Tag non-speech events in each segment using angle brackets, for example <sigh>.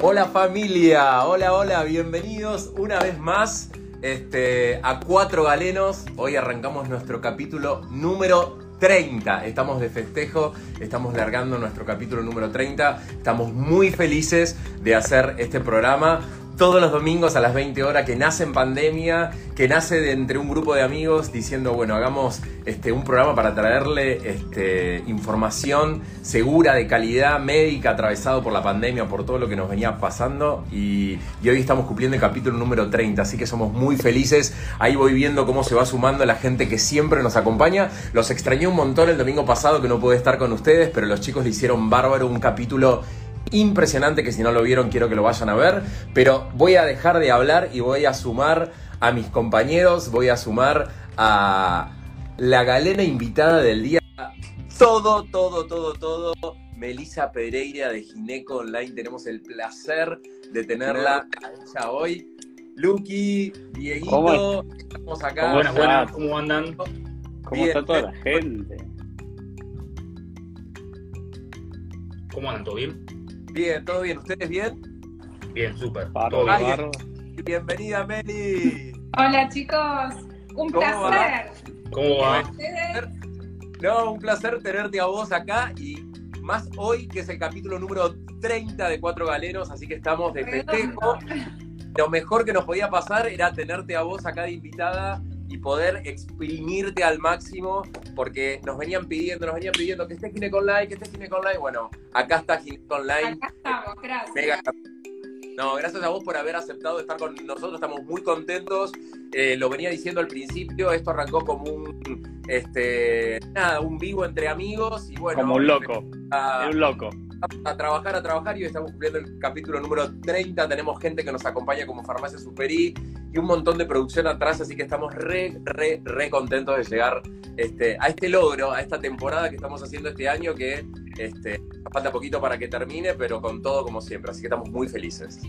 Hola familia, hola, hola, bienvenidos una vez más este, a Cuatro Galenos. Hoy arrancamos nuestro capítulo número 30. Estamos de festejo, estamos largando nuestro capítulo número 30. Estamos muy felices de hacer este programa todos los domingos a las 20 horas, que nace en pandemia, que nace de entre un grupo de amigos diciendo, bueno, hagamos este, un programa para traerle este, información segura, de calidad, médica, atravesado por la pandemia, por todo lo que nos venía pasando. Y, y, hoy estamos cumpliendo el capítulo número 30, así que somos muy felices. Ahí voy viendo cómo se va sumando la gente que siempre nos acompaña. Los extrañé un montón el domingo pasado que no pude estar con ustedes, pero los chicos le hicieron bárbaro un capítulo impresionante que si no lo vieron quiero que lo vayan a ver, pero voy a dejar de hablar y voy a sumar a mis compañeros, voy a sumar a la galena invitada del día. Todo, todo, todo, todo. Melissa Pereira de Gineco Online, tenemos el placer de tenerla a ella hoy. Lucky, Dieguito, estamos acá. Buenas, buenas, ¿cómo andan? ¿Cómo está toda la gente? ¿Cómo andan? ¿Todo bien? Bien, ¿todo bien? ¿Ustedes bien? Bien, súper. Barro. Bienvenida, Meli. Hola, chicos. Un ¿Cómo placer. va? ¿Cómo va? No, un placer tenerte a vos acá y más hoy que es el capítulo número 30 de Cuatro Galenos, así que estamos de festejo. Lo mejor que nos podía pasar era tenerte a vos acá de invitada y poder exprimirte al máximo, porque nos venían pidiendo, nos venían pidiendo que esté Gineco Online, que esté Gineco Online. Bueno, acá está Gineco Online. Acá estamos, gracias. Mega. No, gracias a vos por haber aceptado estar con nosotros, estamos muy contentos. Eh, lo venía diciendo al principio, esto arrancó como un, este, nada, un vivo entre amigos y bueno. Como un loco. a- un loco. a trabajar, a trabajar y hoy estamos cumpliendo el capítulo número 30. Tenemos gente que nos acompaña como Farmacia Superi y un montón de producción atrás, así que estamos re, re, re contentos de llegar este, a este logro, a esta temporada que estamos haciendo este año que este, falta poquito para que termine, pero con todo como siempre, así que estamos muy felices.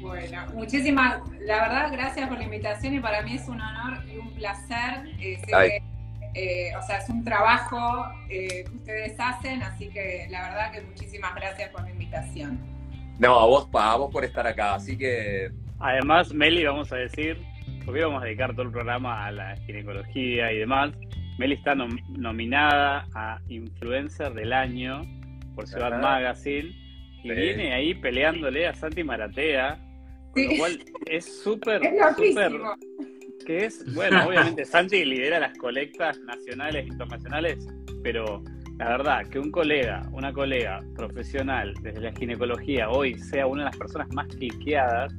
Bueno, muchísimas, la verdad, gracias por la invitación y para mí es un honor y un placer. eh, que, eh, o sea, es un trabajo eh, que ustedes hacen, así que la verdad que muchísimas gracias por la invitación. No, a vos, pa, a vos por estar acá, así que Además, Meli, vamos a decir, porque hoy vamos a dedicar todo el programa a la ginecología y demás. Meli está nom- nominada a Influencer del Año por Ciudad Ajá. Magazine y Sí. viene ahí peleándole a Santi Maratea, con Sí. lo cual es súper, Es súper que es, bueno, obviamente Santi lidera las colectas nacionales e internacionales, pero la verdad que un colega, una colega profesional desde la ginecología hoy sea una de las personas más cliqueadas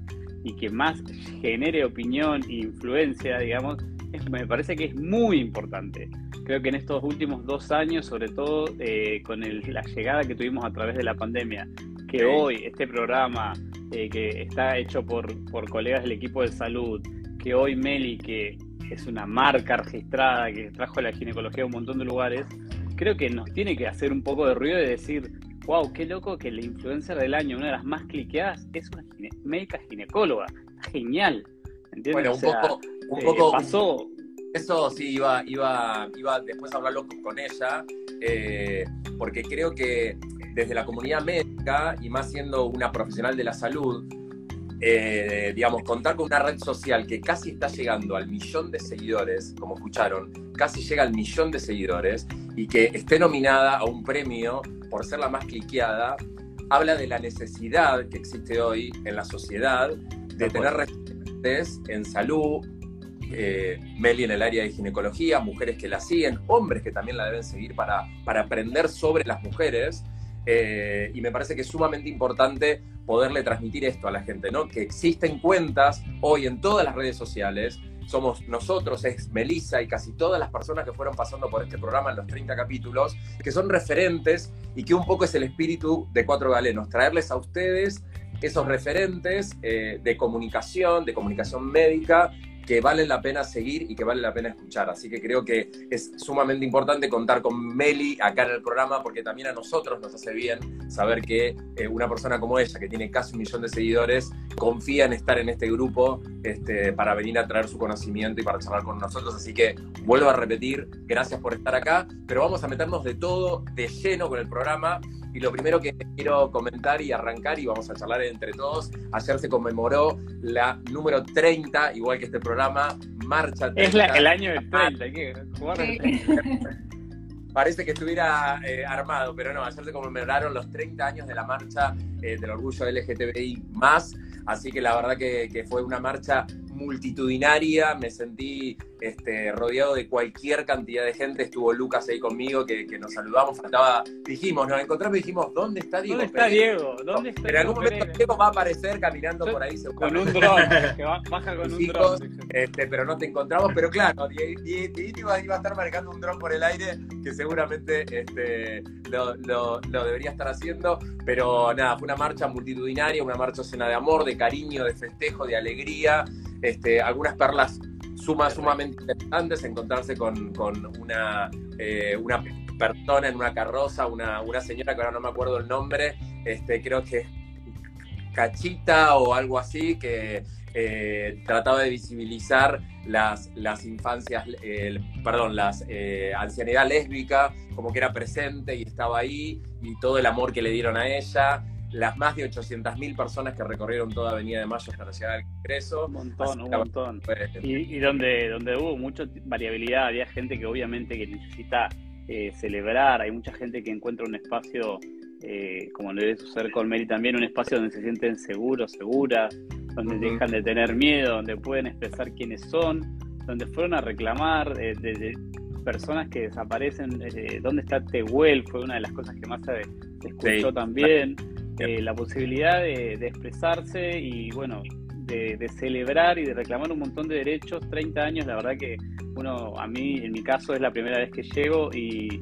y que más genere opinión e influencia, digamos, es- me parece que es muy importante. Creo que en estos últimos dos años, sobre todo eh, con el- la llegada que tuvimos a través de la pandemia, que Sí. hoy este programa eh, que está hecho por, por colegas del equipo de salud, que hoy Meli, que es una marca registrada, que trajo la ginecología a un montón de lugares, creo que nos tiene que hacer un poco de ruido y decir, wow, qué loco que la influencer del año, una de las más cliqueadas, es una gine- médica ginecóloga. Genial. ¿Entiendes? bueno, O un sea, poco, un eh, poco, pasó. Eso sí, iba, iba, iba después a hablarlo con ella, eh, porque creo que desde la comunidad médica, y más siendo una profesional de la salud, eh, digamos, contar con una red social que casi está llegando al millón de seguidores, como escucharon, casi llega al millón de seguidores, y que esté nominada a un premio por ser la más cliqueada, habla de la necesidad que existe hoy en la sociedad de tener referentes en salud, eh, Meli en el área de ginecología, mujeres que la siguen, hombres que también la deben seguir para, para aprender sobre las mujeres. Eh, y me parece que es sumamente importante poderle transmitir esto a la gente, ¿no? Que existen cuentas hoy en todas las redes sociales. Somos nosotros, es Melissa y casi todas las personas que fueron pasando por este programa en los 30 capítulos, que son referentes y que un poco es el espíritu de Cuatro Galenos, traerles a ustedes esos referentes eh, de comunicación, de comunicación médica, que valen la pena seguir y que vale la pena escuchar. Así que creo que es sumamente importante contar con Meli acá en el programa porque también a nosotros nos hace bien saber que eh, una persona como ella, que tiene casi un millón de seguidores, confía en estar en este grupo este, para venir a traer su conocimiento y para charlar con nosotros. Así que vuelvo a repetir, gracias por estar acá, pero vamos a meternos de todo, de lleno con el programa. y lo primero que quiero comentar y arrancar, y vamos a charlar entre todos, ayer se conmemoró la número 30, igual que este programa, Marcha 30. Es la, el año del 30, hay que jugar 30. <laughs> Parece que estuviera eh, armado, pero no, ayer se conmemoraron los 30 años de la marcha eh, del orgullo LGTBI así que la verdad que, que fue una marcha multitudinaria, me sentí este, rodeado de cualquier cantidad de gente. Estuvo Lucas ahí conmigo, que, nos saludamos. Faltaba, dijimos, nos encontramos y dijimos, ¿dónde está Diego? ¿Dónde está Diego? ¿Dónde está en algún momento Diego va a aparecer caminando por ahí. Con un dron, <laughs> que baja con un dron. Este, pero no te encontramos. Pero claro, Diego iba, a estar marcando un dron por el aire, que seguramente este, lo, lo, lo debería estar haciendo. Pero nada, fue una marcha multitudinaria, una marcha llena de amor, de cariño, de festejo, de alegría. Este, algunas perlas suma, sumamente interesantes, encontrarse con, una, eh, una persona en una carroza, una, una señora que ahora no me acuerdo el nombre, este, creo que Cachita o algo así, que eh, trataba de visibilizar las, las infancias, perdón, las eh, ancianidad lésbica, como que era presente y estaba ahí, y todo el amor que le dieron a ella las más de 800.000 personas que recorrieron toda Avenida de Mayo la ciudad del Congreso. Un montón, un montón. Y, donde, donde hubo mucha variabilidad, había gente que obviamente que necesita eh, celebrar, hay mucha gente que encuentra un espacio, eh, como le debe suceder con Mary también, un espacio donde se sienten seguros, seguras, donde dejan de tener miedo, donde pueden expresar quiénes son, donde fueron a reclamar eh, de, personas que desaparecen, dónde está Tehuel, fue una de las cosas que más se, escuchó también. Eh, la posibilidad de, expresarse y bueno, de, celebrar y de reclamar un montón de derechos. 30 años, la verdad que uno, a mí, en mi caso, es la primera vez que llego y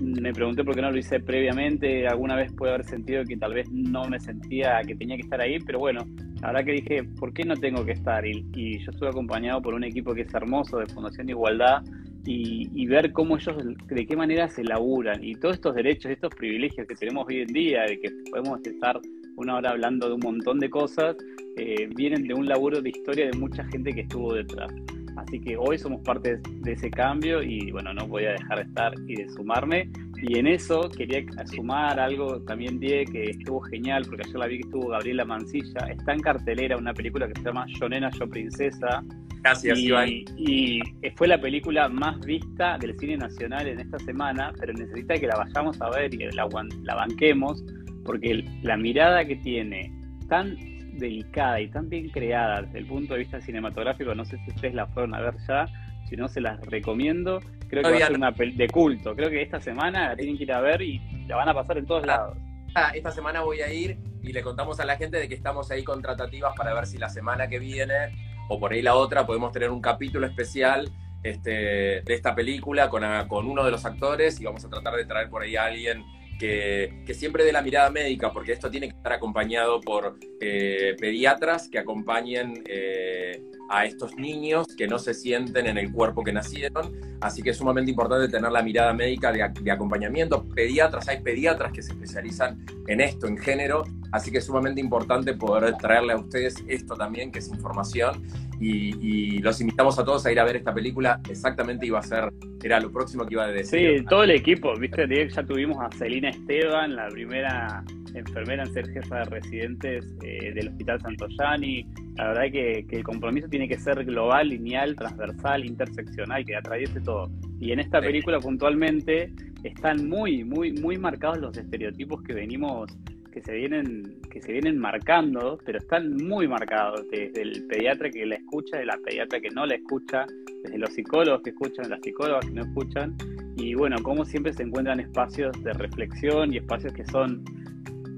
me pregunté por qué no lo hice previamente. Alguna vez puede haber sentido que tal vez no me sentía que tenía que estar ahí, pero bueno, la verdad que dije, ¿por qué no tengo que estar? Y, y yo estuve acompañado por un equipo que es hermoso de Fundación Igualdad y, ver cómo ellos, de qué manera se laburan y todos estos derechos, estos privilegios que tenemos hoy en día, de que podemos estar una hora hablando de un montón de cosas, eh, vienen de un laburo de historia de mucha gente que estuvo detrás. Así que hoy somos parte de ese cambio y bueno, no voy a dejar de estar y de sumarme. Y en eso quería sumar algo también, Die, que estuvo genial, porque ayer la vi que estuvo Gabriela Mancilla. Está en cartelera una película que se llama Yo Nena, Yo Princesa, Gracias, y, Iván. Y fue la película más vista del cine nacional en esta semana, pero necesita que la vayamos a ver y la, la banquemos, porque la mirada que tiene tan delicada y tan bien creada desde el punto de vista cinematográfico, no sé si ustedes la fueron a ver ya, si no se las recomiendo, creo que va a ser una de culto, creo que esta semana la tienen que ir a ver y la van a pasar en todos ah, lados. Ah, esta semana voy a ir y le contamos a la gente de que estamos ahí con tratativas para ver si la semana que viene o por ahí la otra podemos tener un capítulo especial este, de esta película con, con uno de los actores y vamos a tratar de traer por ahí a alguien que, que, siempre dé la mirada médica, porque esto tiene que estar acompañado por eh, pediatras que acompañen eh, a estos niños que no se sienten en el cuerpo que nacieron. Así que es sumamente importante tener la mirada médica de, acompañamiento. Pediatras, hay pediatras que se especializan en esto, en género. Así que es sumamente importante poder traerle a ustedes esto también, que es información. Y, los invitamos a todos a ir a ver esta película. Exactamente iba a ser, era lo próximo que iba a decir. Sí, todo el equipo, viste, ya tuvimos a Celina Esteban, la primera enfermera en ser jefa de residentes eh, del Hospital Santoyani. La verdad que, que, el compromiso tiene que ser global, lineal, transversal, interseccional, que atraviese todo. Y en esta película puntualmente están muy, muy, muy marcados los estereotipos que venimos que se vienen que se vienen marcando, pero están muy marcados desde el pediatra que la escucha, de la pediatra que no la escucha, desde los psicólogos que escuchan, las psicólogas que no escuchan, y bueno, como siempre se encuentran espacios de reflexión y espacios que son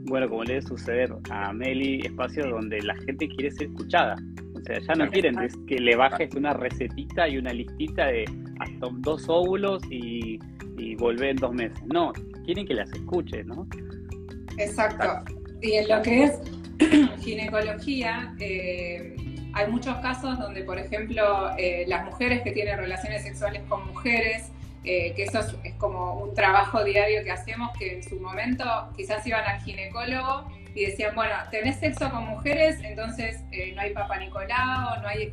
bueno, como le debe suceder a Meli, espacios donde la gente quiere ser escuchada. O sea, ya no quieren que le bajes una recetita y una listita de hasta dos óvulos y, y volver en dos meses. No, quieren que las escuche, ¿no? Exacto. Y en lo que es <clears throat> ginecología, eh, hay muchos casos donde, por ejemplo, eh, las mujeres que tienen relaciones sexuales con mujeres eh, que eso es, como un trabajo diario que hacemos, que en su momento quizás iban al ginecólogo y decían, bueno, tenés sexo con mujeres, entonces no hay papá Nicolau, no hay,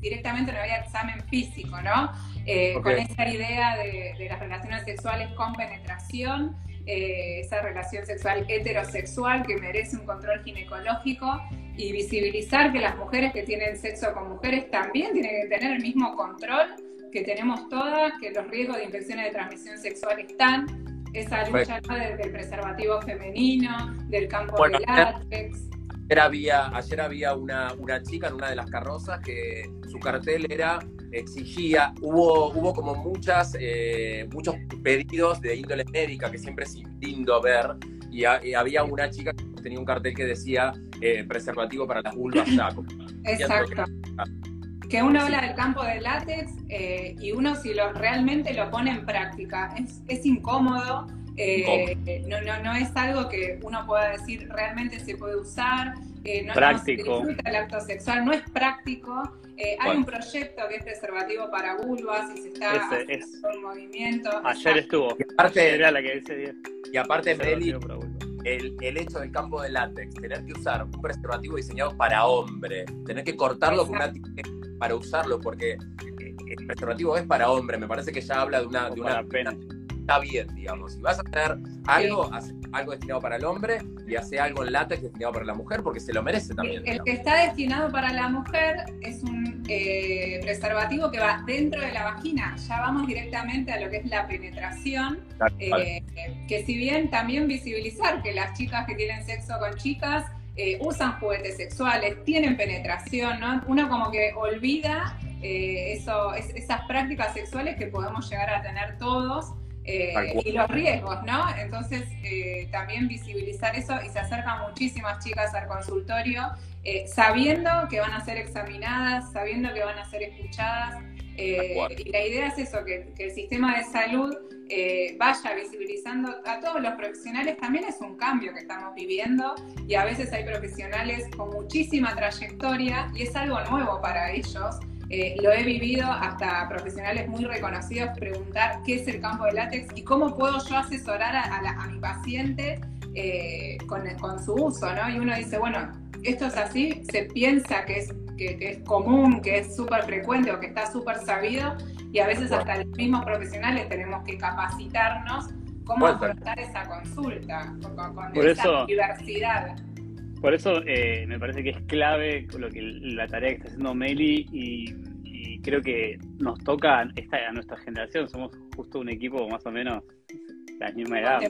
directamente no había examen físico, ¿no? Eh, con esa idea de, las relaciones sexuales con penetración. Eh, esa relación sexual heterosexual que merece un control ginecológico y visibilizar que las mujeres que tienen sexo con mujeres también tienen que tener el mismo control que tenemos todas, que los riesgos de infecciones de transmisión sexual están, esa lucha del, preservativo femenino, del campo de látex. Ayer había, ayer había una, una chica en una de las carrozas que su cartel era exigía, hubo, hubo como muchas, eh, muchos pedidos de índole médica, que siempre es lindo ver, y, había una chica que tenía un cartel que decía eh, preservativo para las vulvas <laughs> Exacto. Que uno habla del campo del látex eh, y uno si lo realmente lo pone en práctica, es, es incómodo, no, no, no es algo que uno pueda decir realmente se puede usar, no, práctico. No el acto sexual, no es práctico. Eh, hay un proyecto que es preservativo para vulvas y se está haciendo un movimiento. Ayer estuvo. Y aparte, era la que dice Y aparte, Meli, el, el, hecho del campo de látex, tener que usar un preservativo diseñado para hombre, tener que cortarlo con una para usarlo, porque eh, el preservativo es para hombre, me parece que ya habla de una, de una, pena está bien, digamos. Si vas a hacer algo, algo destinado para el hombre y hace algo en látex destinado para la mujer, porque se lo merece también. El, que está destinado para la mujer es un eh, preservativo que va dentro de la vagina. Ya vamos directamente a lo que es la penetración, eh, que si bien también visibilizar que las chicas que tienen sexo con chicas eh, usan juguetes sexuales, tienen penetración, ¿no? Uno como que olvida eso, esas prácticas sexuales que podemos llegar a tener todos. Eh, y los riesgos, ¿no? Entonces, eh, también visibilizar eso y se acercan muchísimas chicas al consultorio eh, sabiendo que van a ser examinadas, sabiendo que van a ser escuchadas. y la idea es eso, que, que el sistema de salud vaya visibilizando a todos los profesionales. También es un cambio que estamos viviendo y a veces hay profesionales con muchísima trayectoria y es algo nuevo para ellos. Eh, lo he vivido hasta profesionales muy reconocidos preguntar qué es el campo de látex y cómo puedo yo asesorar a, mi paciente eh, con, su uso, ¿no? Y uno dice, bueno, esto es así, se piensa que es, que, es común, que es súper frecuente o que está súper sabido y a veces hasta los mismos profesionales tenemos que capacitarnos cómo afrontar esa consulta con, esa diversidad. Por eso eh, me parece que es clave lo que la tarea que está haciendo Meli y, creo que nos toca esta, a nuestra generación. Somos justo un equipo más o menos la misma edad,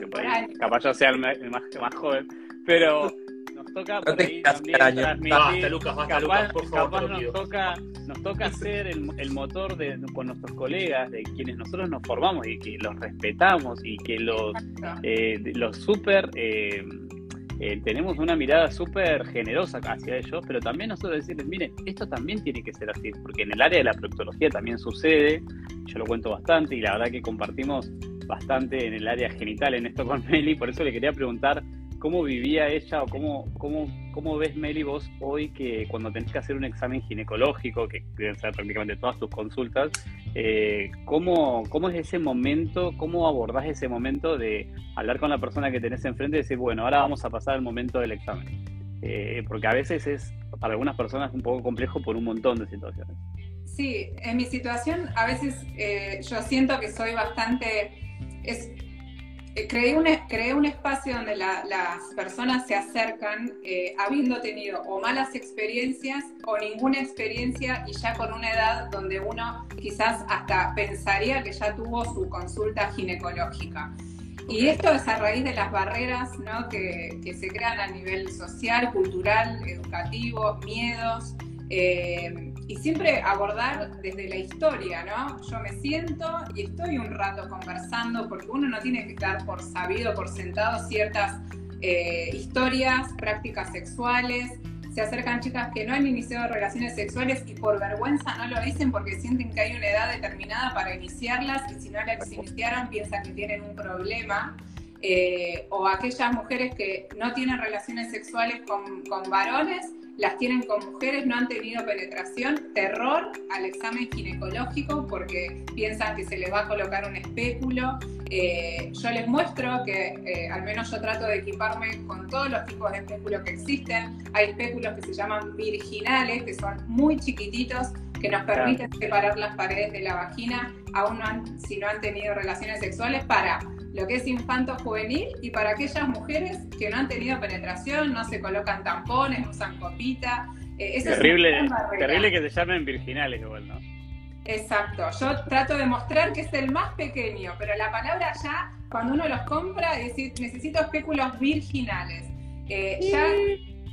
capaz yo sea el más, joven, pero nos toca por ahí también transmitir. Lucas, capaz, nos toca, nos toca ser el, motor de, con nuestros colegas, de quienes nosotros nos formamos y que los respetamos y que los, eh, los súper eh, eh, tenemos una mirada súper generosa hacia ellos, pero también nosotros decirles, miren, esto también tiene que ser así, porque en el área de la proctología también sucede, yo lo cuento bastante y la verdad que compartimos bastante en el área genital en esto con <laughs> Meli, por eso le quería preguntar ¿Cómo vivía ella o cómo, cómo, cómo ves, Meli, vos hoy que cuando tenés que hacer un examen ginecológico, que deben ser prácticamente todas tus consultas, eh, ¿cómo, ¿cómo, es ese momento, cómo abordás ese momento de hablar con la persona que tenés enfrente y decir, bueno, ahora vamos a pasar al momento del examen? Eh, porque a veces es para algunas personas un poco complejo por un montón de situaciones. Sí, en mi situación a veces eh, yo siento que soy bastante... Es, creé un, creé un espacio donde las personas se acercan eh, habiendo tenido o malas experiencias o ninguna experiencia y ya con una edad donde uno quizás hasta pensaría que ya tuvo su consulta ginecológica. Y esto es a raíz de las barreras ¿no? que, que se crean a nivel social, cultural, educativo, miedos. Eh, y siempre abordar desde la historia, ¿no? Yo me siento y estoy un rato conversando porque uno no tiene que estar por sabido, por sentado ciertas eh, historias, prácticas sexuales. Se acercan chicas que no han iniciado relaciones sexuales y por vergüenza no lo dicen porque sienten que hay una edad determinada para iniciarlas y si no las iniciaron piensan que tienen un problema. Eh, o aquellas mujeres que no tienen relaciones sexuales con, con varones las tienen con mujeres, no han tenido penetración, terror al examen ginecológico porque piensan que se les va a colocar un espéculo. Eh, yo les muestro que eh, al menos yo trato de equiparme con todos los tipos de espéculos que existen. Hay espéculos que se llaman virginales, que son muy chiquititos, que nos permiten separar las paredes de la vagina, aún si no han tenido relaciones sexuales, para lo que es infanto juvenil y para aquellas mujeres que no han tenido penetración, no se colocan tampones, no usan copita. Eh, terrible, terrible que se llamen virginales igual, ¿no? Exacto, yo trato de mostrar que es el más pequeño, pero la palabra ya, cuando uno los compra, es decir, necesito espéculos virginales. Eh, ya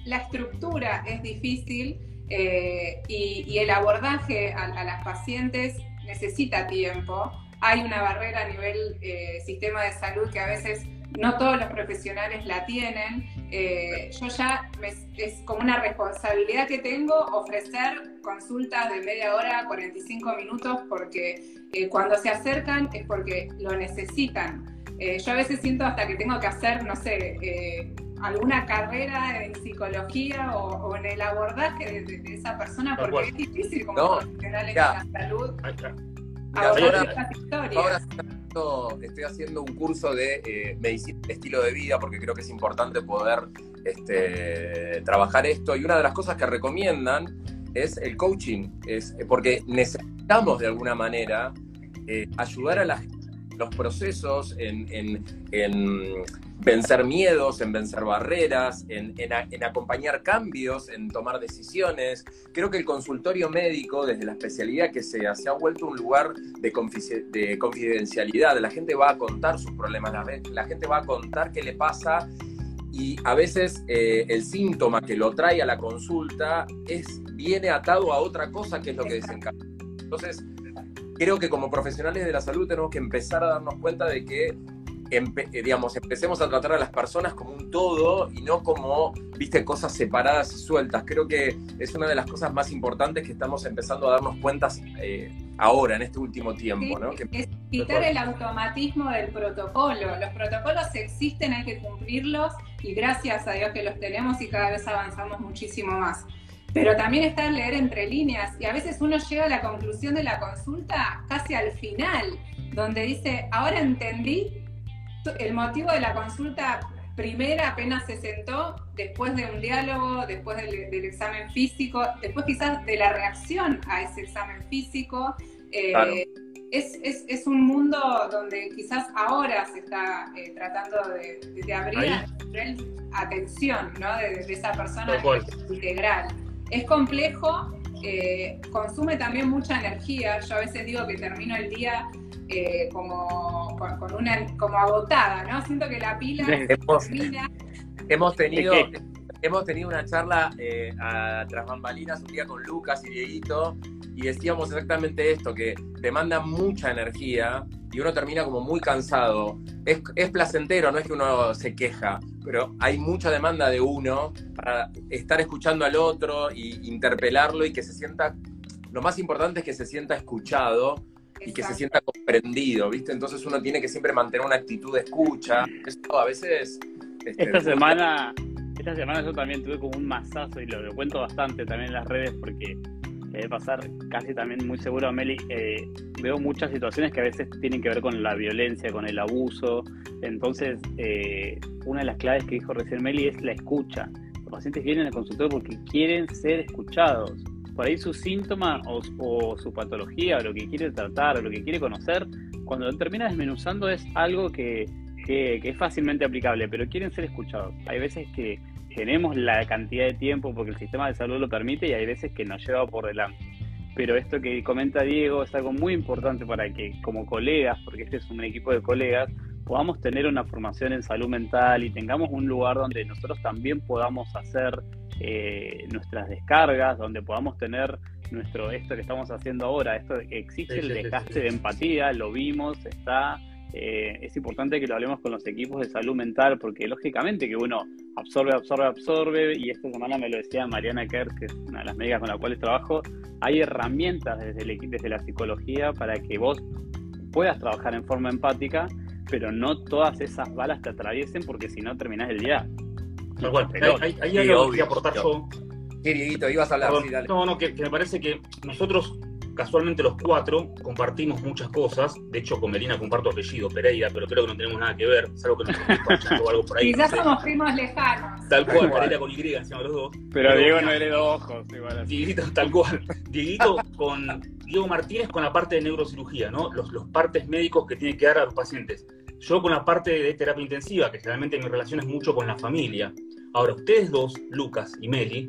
la estructura es difícil eh, y, el abordaje a, las pacientes necesita tiempo. Hay una barrera a nivel eh, sistema de salud que a veces no todos los profesionales la tienen. Eh, yo ya es como una responsabilidad que tengo ofrecer consultas de media hora, 45 minutos, porque cuando se acercan es porque lo necesitan. yo a veces siento hasta que tengo que hacer, no sé, alguna carrera en psicología o, en el abordaje de, esa persona, porque es difícil como no, profesional en la salud. Ahora, estoy haciendo un curso de eh, medicina de estilo de vida porque creo que es importante poder este, trabajar esto y una de las cosas que recomiendan es el coaching, es porque necesitamos de alguna manera eh, ayudar a la los procesos en, vencer miedos, en vencer barreras, en, acompañar cambios, en tomar decisiones. Creo que el consultorio médico, desde la especialidad que sea, se ha vuelto un lugar de, confidencialidad. La gente va a contar sus problemas, la, gente va a contar qué le pasa y a veces eh, el síntoma que lo trae a la consulta es, viene atado a otra cosa que es lo que desencadena. Entonces, creo que como profesionales de la salud tenemos que empezar a darnos cuenta de que eh, digamos, empecemos a tratar a las personas como un todo y no como, viste, cosas separadas y sueltas. Creo que es una de las cosas más importantes que estamos empezando a darnos cuenta eh, ahora, en este último tiempo, ¿no? es quitar el automatismo del protocolo. Los protocolos existen, hay que cumplirlos y gracias a Dios que los tenemos y cada vez avanzamos muchísimo más. Pero también está el leer entre líneas y a veces uno llega a la conclusión de la consulta casi al final, donde dice, ahora entendí el motivo de la consulta primera apenas se sentó, después de un diálogo, después del, examen físico, después quizás de la reacción a ese examen físico. Eh, es, un mundo donde quizás ahora se está eh, tratando de, abrir atención ¿no? de, esa persona integral. Es complejo, eh, consume también mucha energía. Yo a veces digo que termino el día eh, como, con, una, como agotada, ¿no? Siento que la pila <laughs> hemos, hemos tenido hemos tenido una charla eh, a tras bambalinas un día con Lucas y Dieguito y decíamos exactamente esto, que demanda mucha energía y uno termina como muy cansado. Es, es, placentero, no es que uno se queja, pero hay mucha demanda de uno para estar escuchando al otro y interpelarlo y que se sienta, lo más importante es que se sienta escuchado y que se sienta comprendido, ¿viste? Entonces uno tiene que siempre mantener una actitud de escucha. Esto a veces... Este, esta semana... Esta semana yo también tuve como un masazo y lo, cuento bastante también en las redes porque debe pasar casi también muy seguro Meli. Eh, veo muchas situaciones que a veces tienen que ver con la violencia, con el abuso. Entonces, eh, una de las claves que dijo recién Meli es la escucha. Los pacientes vienen al consultorio porque quieren ser escuchados por ahí su síntoma o, su patología o lo que quiere tratar o lo que quiere conocer, cuando lo termina desmenuzando es algo que, es fácilmente aplicable, pero quieren ser escuchados. Hay veces que tenemos la cantidad de tiempo porque el sistema de salud lo permite y hay veces que nos lleva por delante. Pero esto que comenta Diego es algo muy importante para que como colegas, porque este es un equipo de colegas, podamos tener una formación en salud mental y tengamos un lugar donde nosotros también podamos hacer eh, nuestras descargas, donde podamos tener nuestro esto que estamos haciendo ahora, esto existe el desgaste de empatía, lo vimos, está eh, es importante que lo hablemos con los equipos de salud mental, porque lógicamente que uno absorbe, absorbe, absorbe, y esta semana me lo decía Mariana Kerr, que es una de las médicas con las cuales trabajo, hay herramientas desde, el, desde la psicología para que vos puedas trabajar en forma empática, pero no todas esas balas te atraviesen porque si no terminás el día hay, hay, algo que aportar yo. Sí, Dieguito, ibas a hablar. No, no, que, me parece que nosotros, casualmente los cuatro, compartimos muchas cosas. De hecho, con Melina comparto apellido, Pereira, pero creo que no tenemos nada que ver, salvo que nos <laughs> o algo por ahí. Quizás somos primos lejanos. Tal cual, Pereira con Y, encima los dos. Pero, Diego no heredó ojos, igual Dieguito, tal cual. Dieguito con Diego Martínez con la parte de neurocirugía, ¿no? Los, los partes médicos que tiene que dar a los pacientes. yo con la parte de terapia intensiva, que generalmente mi relación es mucho con la familia. Ahora, ustedes dos, Lucas y Meli,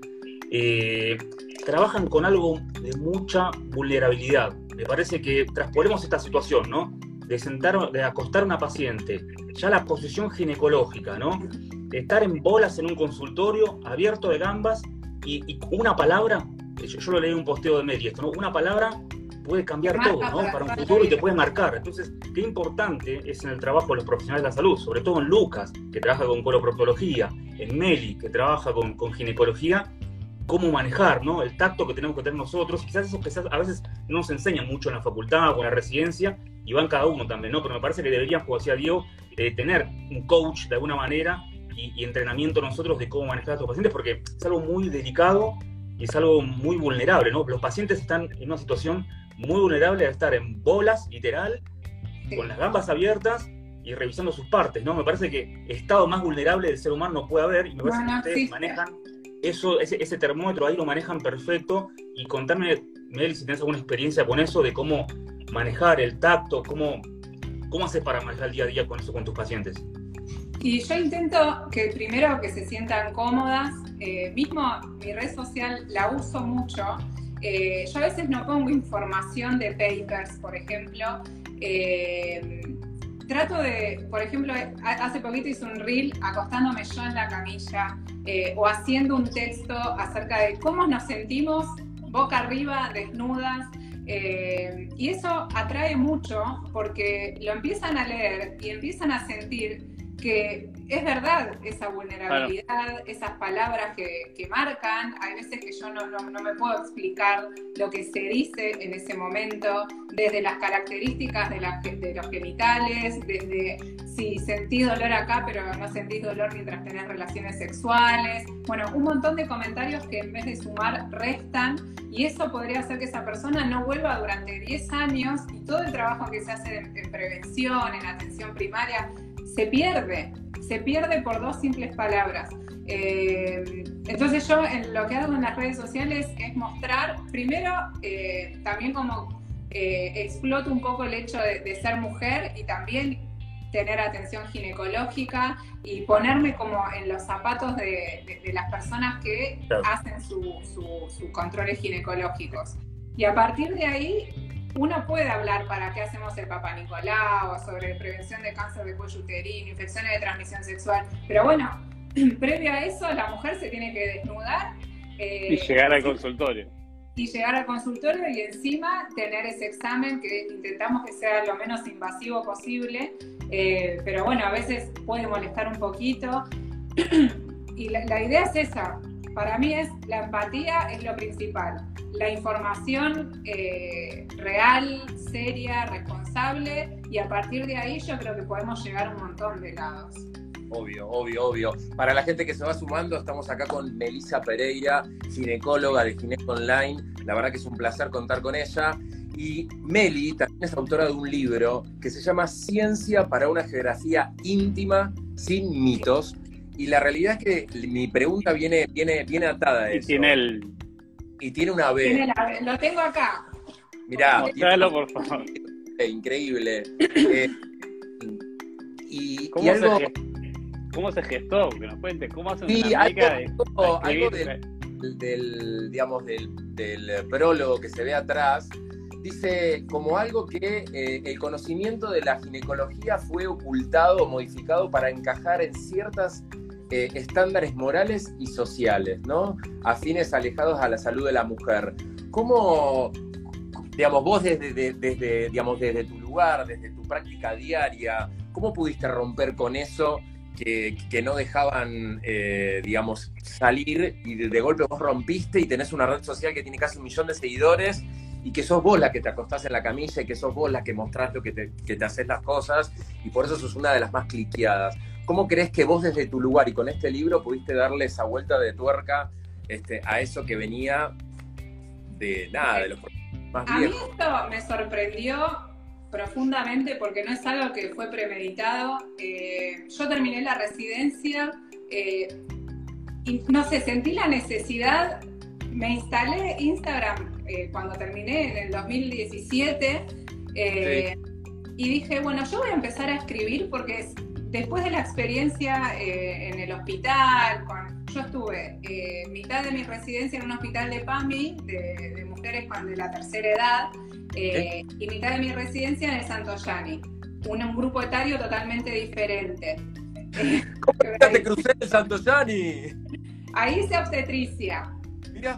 eh, trabajan con algo de mucha vulnerabilidad. Me parece que traspolemos esta situación, ¿no? De sentar, de acostar a una paciente, ya la posición ginecológica, ¿no? estar en bolas en un consultorio, abierto de gambas, y, una palabra, yo, lo leí en un posteo de esto, ¿no? Una palabra puede cambiar todo, ¿no? Para un futuro y te puede marcar. Entonces, qué importante es en el trabajo de los profesionales de la salud, sobre todo en Lucas, que trabaja con coloproctología, en Meli, que trabaja con, con ginecología, cómo manejar, ¿no? El tacto que tenemos que tener nosotros, quizás eso que a veces no nos enseñan mucho en la facultad o en la residencia, y van cada uno también, ¿no? Pero me parece que deberíamos, como decía Diego, eh, tener un coach de alguna manera y, entrenamiento nosotros de cómo manejar a estos pacientes, porque es algo muy delicado y es algo muy vulnerable, ¿no? Los pacientes están en una situación muy vulnerable de estar en bolas, literal, con las gambas abiertas y revisando sus partes, ¿no? Me parece que estado más vulnerable del ser humano no puede haber y me parece que ustedes manejan eso, ese, termómetro ahí lo manejan perfecto y contarme, Mel, si tienes alguna experiencia con eso, de cómo manejar el tacto, cómo, cómo haces para manejar el día a día con eso con tus pacientes. Y yo intento que primero que se sientan cómodas, eh, mismo mi red social la uso mucho, eh, yo a veces no pongo información de papers, por ejemplo. Eh, trato de, por ejemplo, hace poquito hice un reel acostándome yo en la camilla o haciendo un texto acerca de cómo nos sentimos boca arriba, desnudas. y eso atrae mucho porque lo empiezan a leer y empiezan a sentir que es verdad esa vulnerabilidad, esas palabras que, marcan. Hay veces que yo no, no, me puedo explicar lo que se dice en ese momento, desde las características de, de los genitales, desde si sentís dolor acá, pero no sentís dolor mientras tenés relaciones sexuales. Bueno, un montón de comentarios que en vez de sumar restan y eso podría hacer que esa persona no vuelva durante 10 años y todo el trabajo que se hace en prevención, en atención primaria, se pierde, se pierde por dos simples palabras. Eh, entonces yo en lo que hago en las redes sociales es mostrar, primero, eh, también como eh, exploto un poco el hecho de, ser mujer y también tener atención ginecológica y ponerme como en los zapatos de, las personas que hacen sus controles ginecológicos. Y a partir de ahí uno puede hablar para qué hacemos el Papa Nicolau, sobre prevención de cáncer de cuello uterino, infecciones de transmisión sexual, pero bueno, <clears throat> previo a eso la mujer se tiene que desnudar. Eh, y llegar al consultorio. Y llegar al consultorio y encima tener ese examen que intentamos que sea lo menos invasivo posible, eh, pero bueno, a veces puede molestar un poquito. <clears throat> y la idea es esa, para mí es la empatía es lo principal. La información eh, real, seria, responsable y a partir de ahí yo creo que podemos llegar a un montón de lados. Obvio, obvio, obvio. Para la gente que se va sumando, estamos acá con Melissa Pereira, ginecóloga de Gineco Online. La verdad que es un placer contar con ella. Y Meli también es autora de un libro que se llama Ciencia para una geografía íntima sin mitos, y la realidad es que mi pregunta viene, viene, viene atada a eso. Y tiene el... Y tiene una B. Tiene la B. Lo tengo acá. Mirá. Mostralo, por favor. Increíble. Eh, y, ¿Cómo, se ¿Cómo se gestó? Que nos cuente. ¿Cómo hace sí, una algo, de, algo del, del, digamos, del, del prólogo que se ve atrás dice como algo que eh, el conocimiento de la ginecología fue ocultado o modificado para encajar en ciertas eh, estándares morales y sociales, ¿no? Afines alejados a la salud de la mujer. ¿Cómo, digamos, vos desde, desde, digamos, desde tu lugar, desde tu práctica diaria, cómo pudiste romper con eso que, no dejaban, eh, digamos, salir y de, golpe vos rompiste y tenés una red social que tiene casi un millón de seguidores y que sos vos la que te acostás en la camilla y que sos vos la que mostrás lo que te, que te haces las cosas y por eso sos una de las más cliqueadas. ¿Cómo crees que vos desde tu lugar y con este libro pudiste darle esa vuelta de tuerca este, a eso que venía de nada, de los más A mí esto me sorprendió profundamente porque no es algo que fue premeditado. Eh, yo terminé la residencia eh, y no sé, sentí la necesidad, me instalé Instagram eh, cuando terminé en el 2017. y dije, bueno, yo voy a empezar a escribir porque después de la experiencia eh, en el hospital, yo estuve eh, mitad de mi residencia en un hospital de PAMI, de, mujeres de la tercera edad, eh, y mitad de mi residencia en el Santo Yani, un, grupo etario totalmente diferente. <laughs> ¿Cómo te crucé el Santo Yani? Ahí hice obstetricia.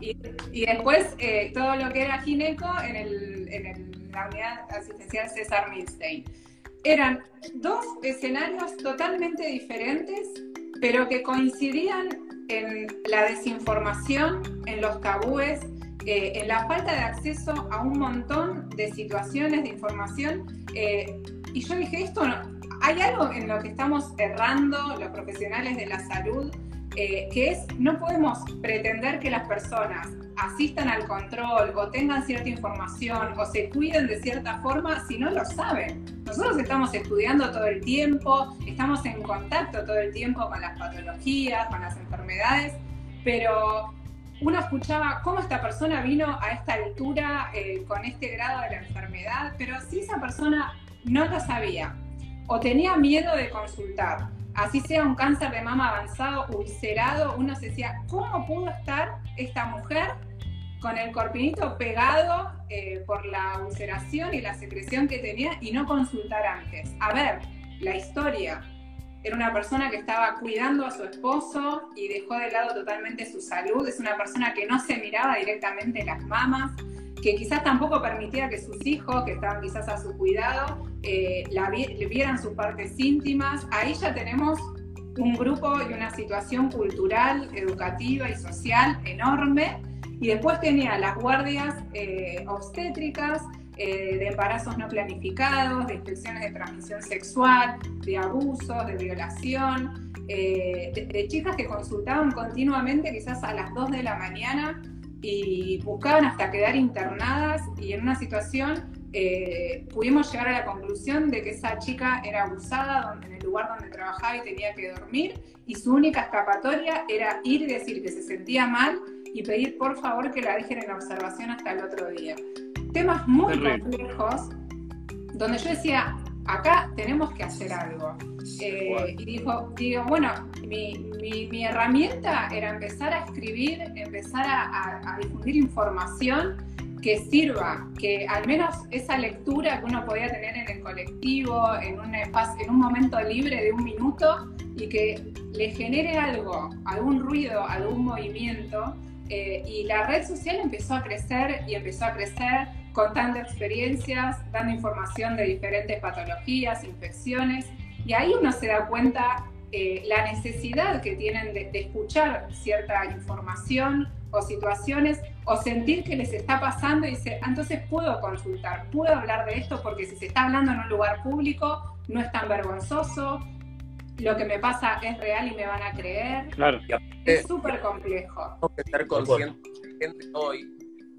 Y, después todo lo que era gineco en, el, en la unidad asistencial César Milstein eran dos escenarios totalmente diferentes, pero que coincidían en la desinformación, en los tabúes, eh, en la falta de acceso a un montón de situaciones de información. Eh, y yo dije, esto hay algo en lo que estamos errando los profesionales de la salud, eh, que es, no podemos pretender que las personas asistan al control o tengan cierta información o se cuiden de cierta forma si no lo saben. Nosotros estamos estudiando todo el tiempo, estamos en contacto todo el tiempo con las patologías, con las enfermedades, pero uno escuchaba cómo esta persona vino a esta altura eh, con este grado de la enfermedad, pero si esa persona no lo sabía o tenía miedo de consultar, así sea un cáncer de mama avanzado, ulcerado, uno se decía, ¿cómo pudo estar esta mujer con el corpinito pegado eh, por la ulceración y la secreción que tenía y no consultar antes. A ver, la historia. Era una persona que estaba cuidando a su esposo y dejó de lado totalmente su salud. Es una persona que no se miraba directamente las mamas, que quizás tampoco permitía que sus hijos, que estaban quizás a su cuidado, eh, la vieran sus partes íntimas. Ahí ya tenemos un grupo y una situación cultural, educativa y social enorme y después tenía las guardias eh, obstétricas, eh, de embarazos no planificados, de infecciones de transmisión sexual, de abusos, de violación, eh, de, chicas que consultaban continuamente, quizás a las 2 de la mañana, y buscaban hasta quedar internadas y en una situación pudimos llegar a la conclusión de que esa chica era abusada en el lugar donde trabajaba y tenía que dormir y su única escapatoria era ir y decir que se sentía mal y pedir por favor que la dejen en observación hasta el otro día. Temas muy complejos donde yo decía, acá tenemos que hacer algo. Eh, y dijo, digo, bueno, mi, mi, herramienta era empezar a escribir, empezar a, difundir información que sirva, que al menos esa lectura que uno podía tener en el colectivo, en un, en un momento libre de un minuto, y que le genere algo, algún ruido, algún movimiento, eh, y la red social empezó a crecer y empezó a crecer contando experiencias, dando información de diferentes patologías, infecciones, y ahí uno se da cuenta eh, la necesidad que tienen de, escuchar cierta información o situaciones o sentir que les está pasando y dice, ah, entonces puedo consultar, puedo hablar de esto porque si se está hablando en un lugar público no es tan vergonzoso, lo que me pasa es real y me van a creer. Claro. Es súper complejo. Tengo que estar consciente gente hoy,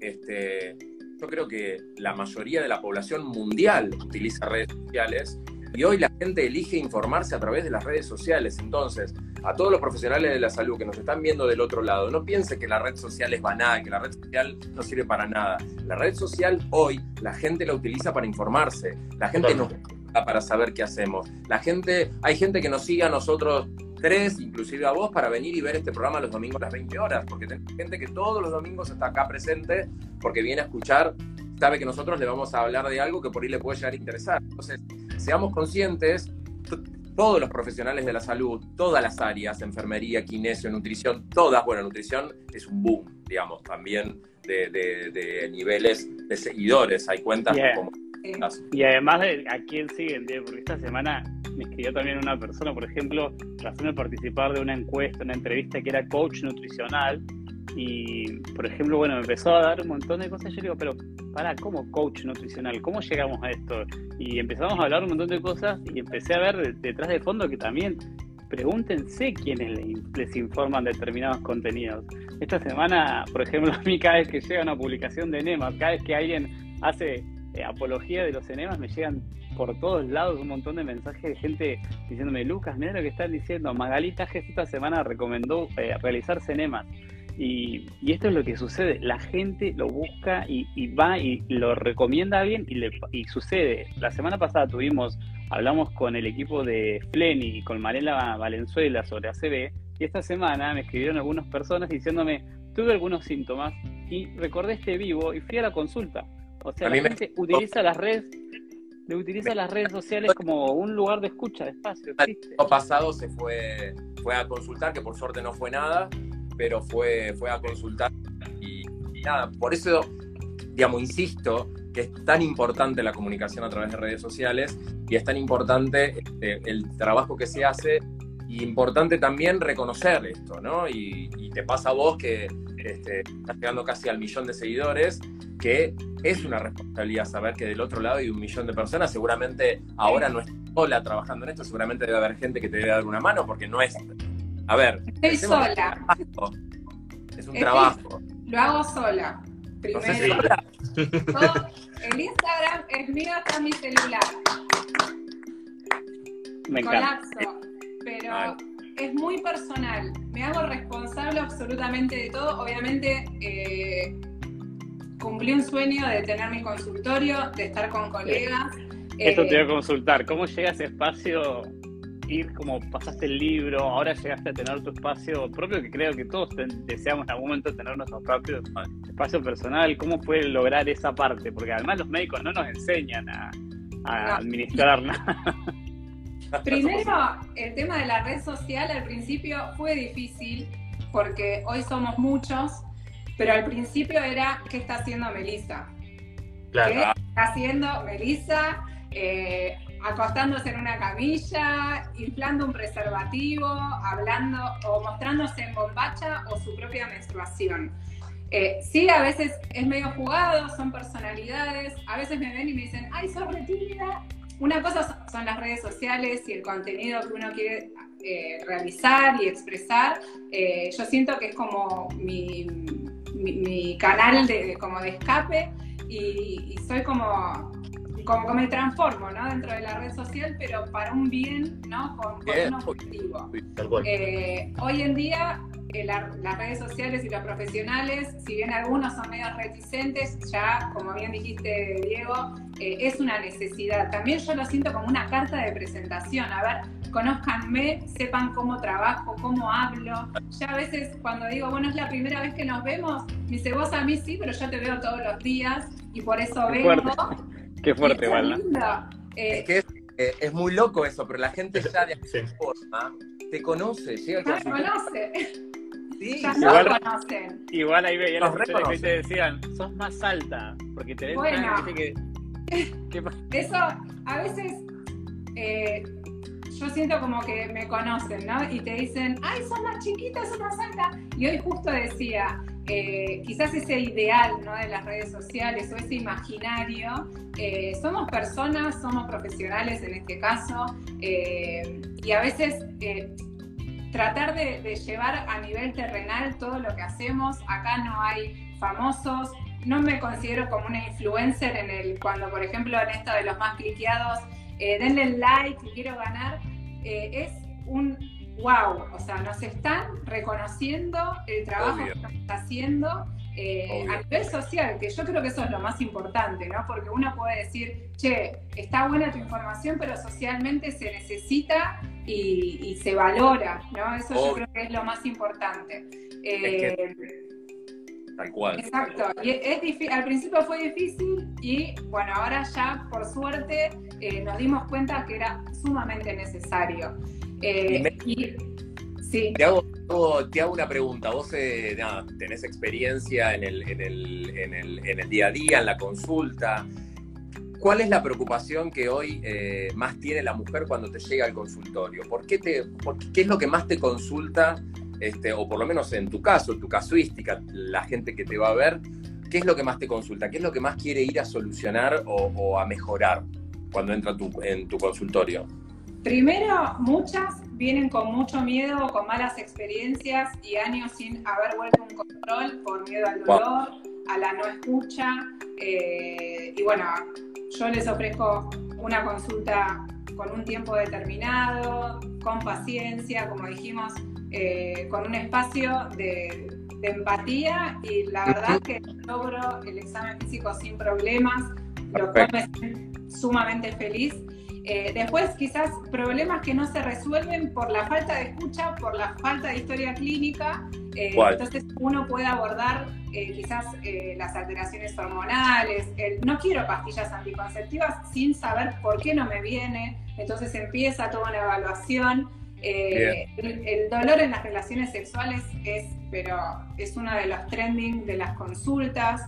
este, yo creo que la mayoría de la población mundial utiliza redes sociales y hoy la gente elige informarse a través de las redes sociales. Entonces, a todos los profesionales de la salud que nos están viendo del otro lado, no piense que la red social es banal, que la red social no sirve para nada. La red social hoy la gente la utiliza para informarse. La gente no para saber qué hacemos. La gente, hay gente que nos sigue a nosotros tres, inclusive a vos, para venir y ver este programa los domingos a las 20 horas, porque tenemos gente que todos los domingos está acá presente porque viene a escuchar, sabe que nosotros le vamos a hablar de algo que por ahí le puede llegar a interesar. Entonces, seamos conscientes, todos los profesionales de la salud, todas las áreas, enfermería, kinesio, nutrición, todas, bueno, nutrición es un boom, digamos, también de, niveles de seguidores, hay cuentas como y además de a quién siguen, porque esta semana me escribió también una persona, por ejemplo, tratando de participar de una encuesta, una entrevista que era coach nutricional. Y, por ejemplo, bueno, me empezó a dar un montón de cosas. Yo digo, pero, para, ¿cómo coach nutricional? ¿Cómo llegamos a esto? Y empezamos a hablar un montón de cosas y empecé a ver detrás de fondo que también pregúntense quiénes les informan determinados contenidos. Esta semana, por ejemplo, <laughs> a mí cada vez que llega una publicación de NEMA, cada vez que alguien hace eh, apología de los enemas, me llegan por todos lados un montón de mensajes de gente diciéndome, Lucas, mira lo que están diciendo, Magalita esta semana recomendó eh, realizar enemas. Y, esto es lo que sucede, la gente lo busca y, va y lo recomienda bien y, le, y sucede. La semana pasada tuvimos, hablamos con el equipo de Fleni y con Marela Valenzuela sobre ACB y esta semana me escribieron algunas personas diciéndome, tuve algunos síntomas y recordé este vivo y fui a la consulta. O sea, la gente utiliza las redes le utiliza las redes sociales como un lugar de escucha, de espacio. El año pasado se fue, fue a consultar, que por suerte no fue nada, pero fue, fue a consultar y, nada, por eso, digamos, insisto que es tan importante la comunicación a través de redes sociales y es tan importante este, el trabajo que se hace y importante también reconocer esto, ¿no? Y, te pasa a vos que este, estás llegando casi al millón de seguidores, que es una responsabilidad saber que del otro lado hay un millón de personas, seguramente ahora no es sola trabajando en esto, seguramente debe haber gente que te debe dar una mano, porque no es a ver. Estoy sola. Es un trabajo. Lo hago sola. Primero. El Instagram es mío, está mi celular. Me Colapso. Pero es muy personal. Me hago responsable absolutamente de todo. Obviamente, eh, cumplí un sueño de tener mi consultorio, de estar con colegas. Esto te voy a eh, consultar. ¿Cómo llega ese espacio ir como pasaste el libro, ahora llegaste a tener tu espacio propio, que creo que todos deseamos en algún momento tener nuestro propio espacio personal. ¿Cómo fue lograr esa parte? Porque además los médicos no nos enseñan a, administrar nada. <laughs> Primero, el tema de la red social al principio fue difícil porque hoy somos muchos, pero al principio era ¿qué está haciendo Melissa? Claro. ¿Qué está haciendo Melissa? Eh, acostándose en una camilla, inflando un preservativo, hablando o mostrándose en bombacha o su propia menstruación. Eh, sí, a veces es medio jugado, son personalidades, a veces me ven y me dicen, ay, sos retira. Una cosa son las redes sociales y el contenido que uno quiere eh, realizar y expresar. Eh, yo siento que es como mi, canal de, como de escape y soy como como que me transformo ¿no? dentro de la red social, pero para un bien, ¿no? con, un objetivo. Eh, hoy en día eh, las redes sociales y los profesionales, si bien algunos son medio reticentes, ya, como bien dijiste, Diego, eh, es una necesidad. También yo lo siento como una carta de presentación. A ver, conózcanme, sepan cómo trabajo, cómo hablo. Ya a veces cuando digo, bueno, es la primera vez que nos vemos, me dice, vos a mí sí, pero yo te veo todos los días y por eso vengo. Qué fuerte, igual, eh, es que eh, es, muy loco eso, pero la gente ya de alguna forma te conoce, llega te conoce. Sí, ya igual, no conocen. Igual ahí veía las personas que te decían, sos más alta, porque te ven bueno, <laughs> que, Eso, a veces eh, yo siento como que me conocen, ¿no? Y te dicen, ay, sos más chiquita, sos más alta. Y hoy justo decía, eh, quizás ese ideal de las redes sociales o ese imaginario, eh, somos personas, somos profesionales en este caso, eh, y a veces tratar de, llevar a nivel terrenal todo lo que hacemos, acá no hay famosos, no me considero como una influencer en el, cuando por ejemplo en esto de los más cliqueados, denle like, quiero ganar, es un wow, o sea, nos están reconociendo el trabajo que estamos haciendo eh, a nivel social, que yo creo que eso es lo más importante, ¿no? Porque uno puede decir, che, está buena tu información, pero socialmente se necesita y, se valora, ¿no? Eso yo creo que es lo más importante. Eh, tal cual. Exacto. Y es, al principio fue difícil y bueno, ahora ya por suerte eh, nos dimos cuenta que era sumamente necesario. Eh, sí. te, hago, te, hago, una pregunta. Vos eh, tenés experiencia en el, en, el, en, el, en el, día a día, en la consulta. ¿Cuál es la preocupación que hoy eh, más tiene la mujer cuando te llega al consultorio? ¿Por qué, te, qué es lo que más te consulta, este, o por lo menos en tu caso, en tu casuística, la gente que te va a ver, qué es lo que más te consulta? ¿Qué es lo que más quiere ir a solucionar o, a mejorar cuando entra tu, en tu consultorio? Primero, muchas vienen con mucho miedo, con malas experiencias y años sin haber vuelto un control por miedo al dolor, a la no escucha. Eh, y bueno, yo les ofrezco una consulta con un tiempo determinado, con paciencia, como dijimos, eh, con un espacio de, de empatía y la verdad que logro el examen físico sin problemas, lo cual me siento sumamente feliz. Eh, después quizás problemas que no se resuelven por la falta de escucha, por la falta de historia clínica. Eh, entonces uno puede abordar eh, quizás las alteraciones hormonales. no quiero pastillas anticonceptivas sin saber por qué no me viene. Entonces empieza toda una evaluación. El, dolor en las relaciones sexuales es, pero es uno de los trending de las consultas.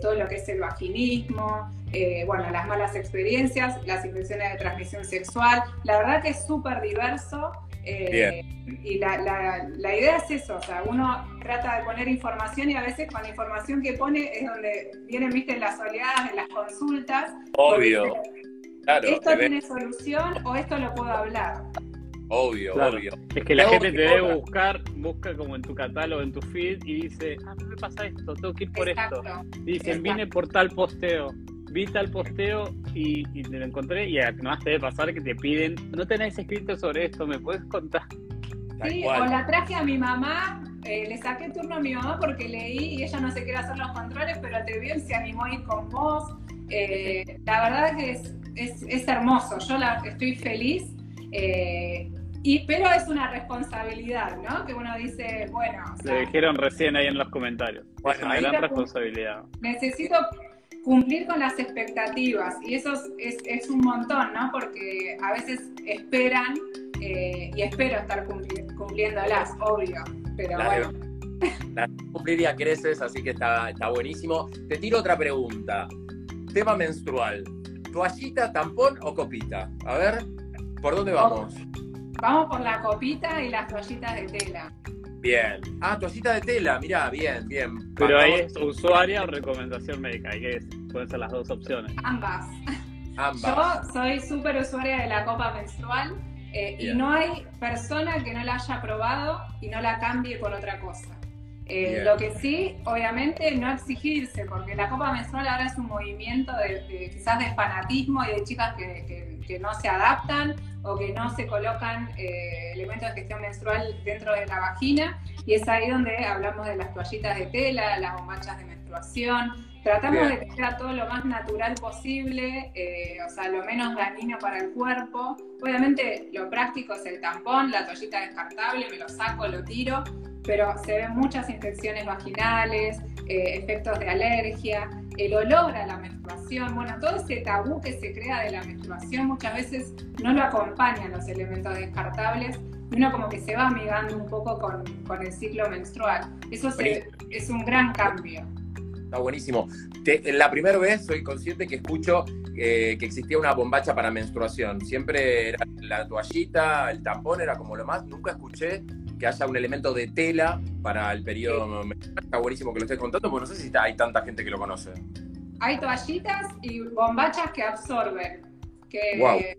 todo lo que es el vaginismo, eh, bueno, las malas experiencias, las infecciones de transmisión sexual. La verdad que es súper diverso. Eh, y la, la, idea es eso, o sea, uno trata de poner información y a veces con la información que pone es donde vienen, viste, las oleadas de las consultas. Obvio. Claro, ¿Esto tiene solución o esto lo puedo hablar? Obvio, obvio. Es que la gente te debe buscar, busca como en tu catálogo, en tu feed y dice, ah, me pasa esto, tengo que ir por esto. Y dicen, vine por tal posteo vi tal posteo y, y te lo encontré y además te debe pasar que te piden, no tenés escrito sobre esto, ¿me puedes contar? Sí, o la traje a mi mamá, eh, le saqué turno a mi mamá porque leí y ella no se quiere hacer los controles, pero te vio y se animó a ir con vos. Eh, la verdad que es, es, es, hermoso, yo la, estoy feliz. Eh, y, pero es una responsabilidad, ¿no? Que uno dice, bueno. O sea, dijeron recién ahí en los comentarios. Bueno, es una gran responsabilidad. Necesito cumplir con las expectativas y eso es, es, un montón, ¿no? Porque a veces esperan eh, y espero estar cumpliéndolas, obvio, pero bueno. <laughs> La cumplir ya creces, así que está, está buenísimo. Te tiro otra pregunta. Tema menstrual. ¿Toallita, tampón o copita? A ver, ¿por dónde vamos? Vamos por la copita y las toallitas de tela. Bien. Ah, toallita de tela, mirá, bien, bien. Pero ahí es usuaria o recomendación médica, ahí es, pueden ser las dos opciones. Ambas. Ambas. Yo soy súper usuaria de la copa menstrual eh, y no hay persona que no la haya probado y no la cambie por otra cosa. Eh, lo que sí, obviamente, no exigirse, porque la copa menstrual ahora es un movimiento de, quizás de fanatismo y de chicas que, que, no se adaptan o que no se colocan eh, elementos de gestión menstrual dentro de la vagina. Y es ahí donde hablamos de las toallitas de tela, las bombachas de menstruación. Tratamos de que sea todo lo más natural posible, eh, o sea, lo menos dañino para el cuerpo. Obviamente, lo práctico es el tampón, la toallita descartable, me lo saco, lo tiro pero se ven muchas infecciones vaginales, eh, efectos de alergia, el olor a la menstruación, bueno, todo ese tabú que se crea de la menstruación muchas veces no lo acompañan los elementos descartables y uno como que se va amigando un poco con, con el ciclo menstrual. Eso es un gran cambio. Está buenísimo. la primera vez soy consciente que escucho eh, que existía una bombacha para menstruación. Siempre era la toallita, el tampón era como lo más. Nunca escuché que haya un elemento de tela para el periodo Está buenísimo que lo estés contando, porque no sé si hay tanta gente que lo conoce. Hay toallitas y bombachas que absorben. Que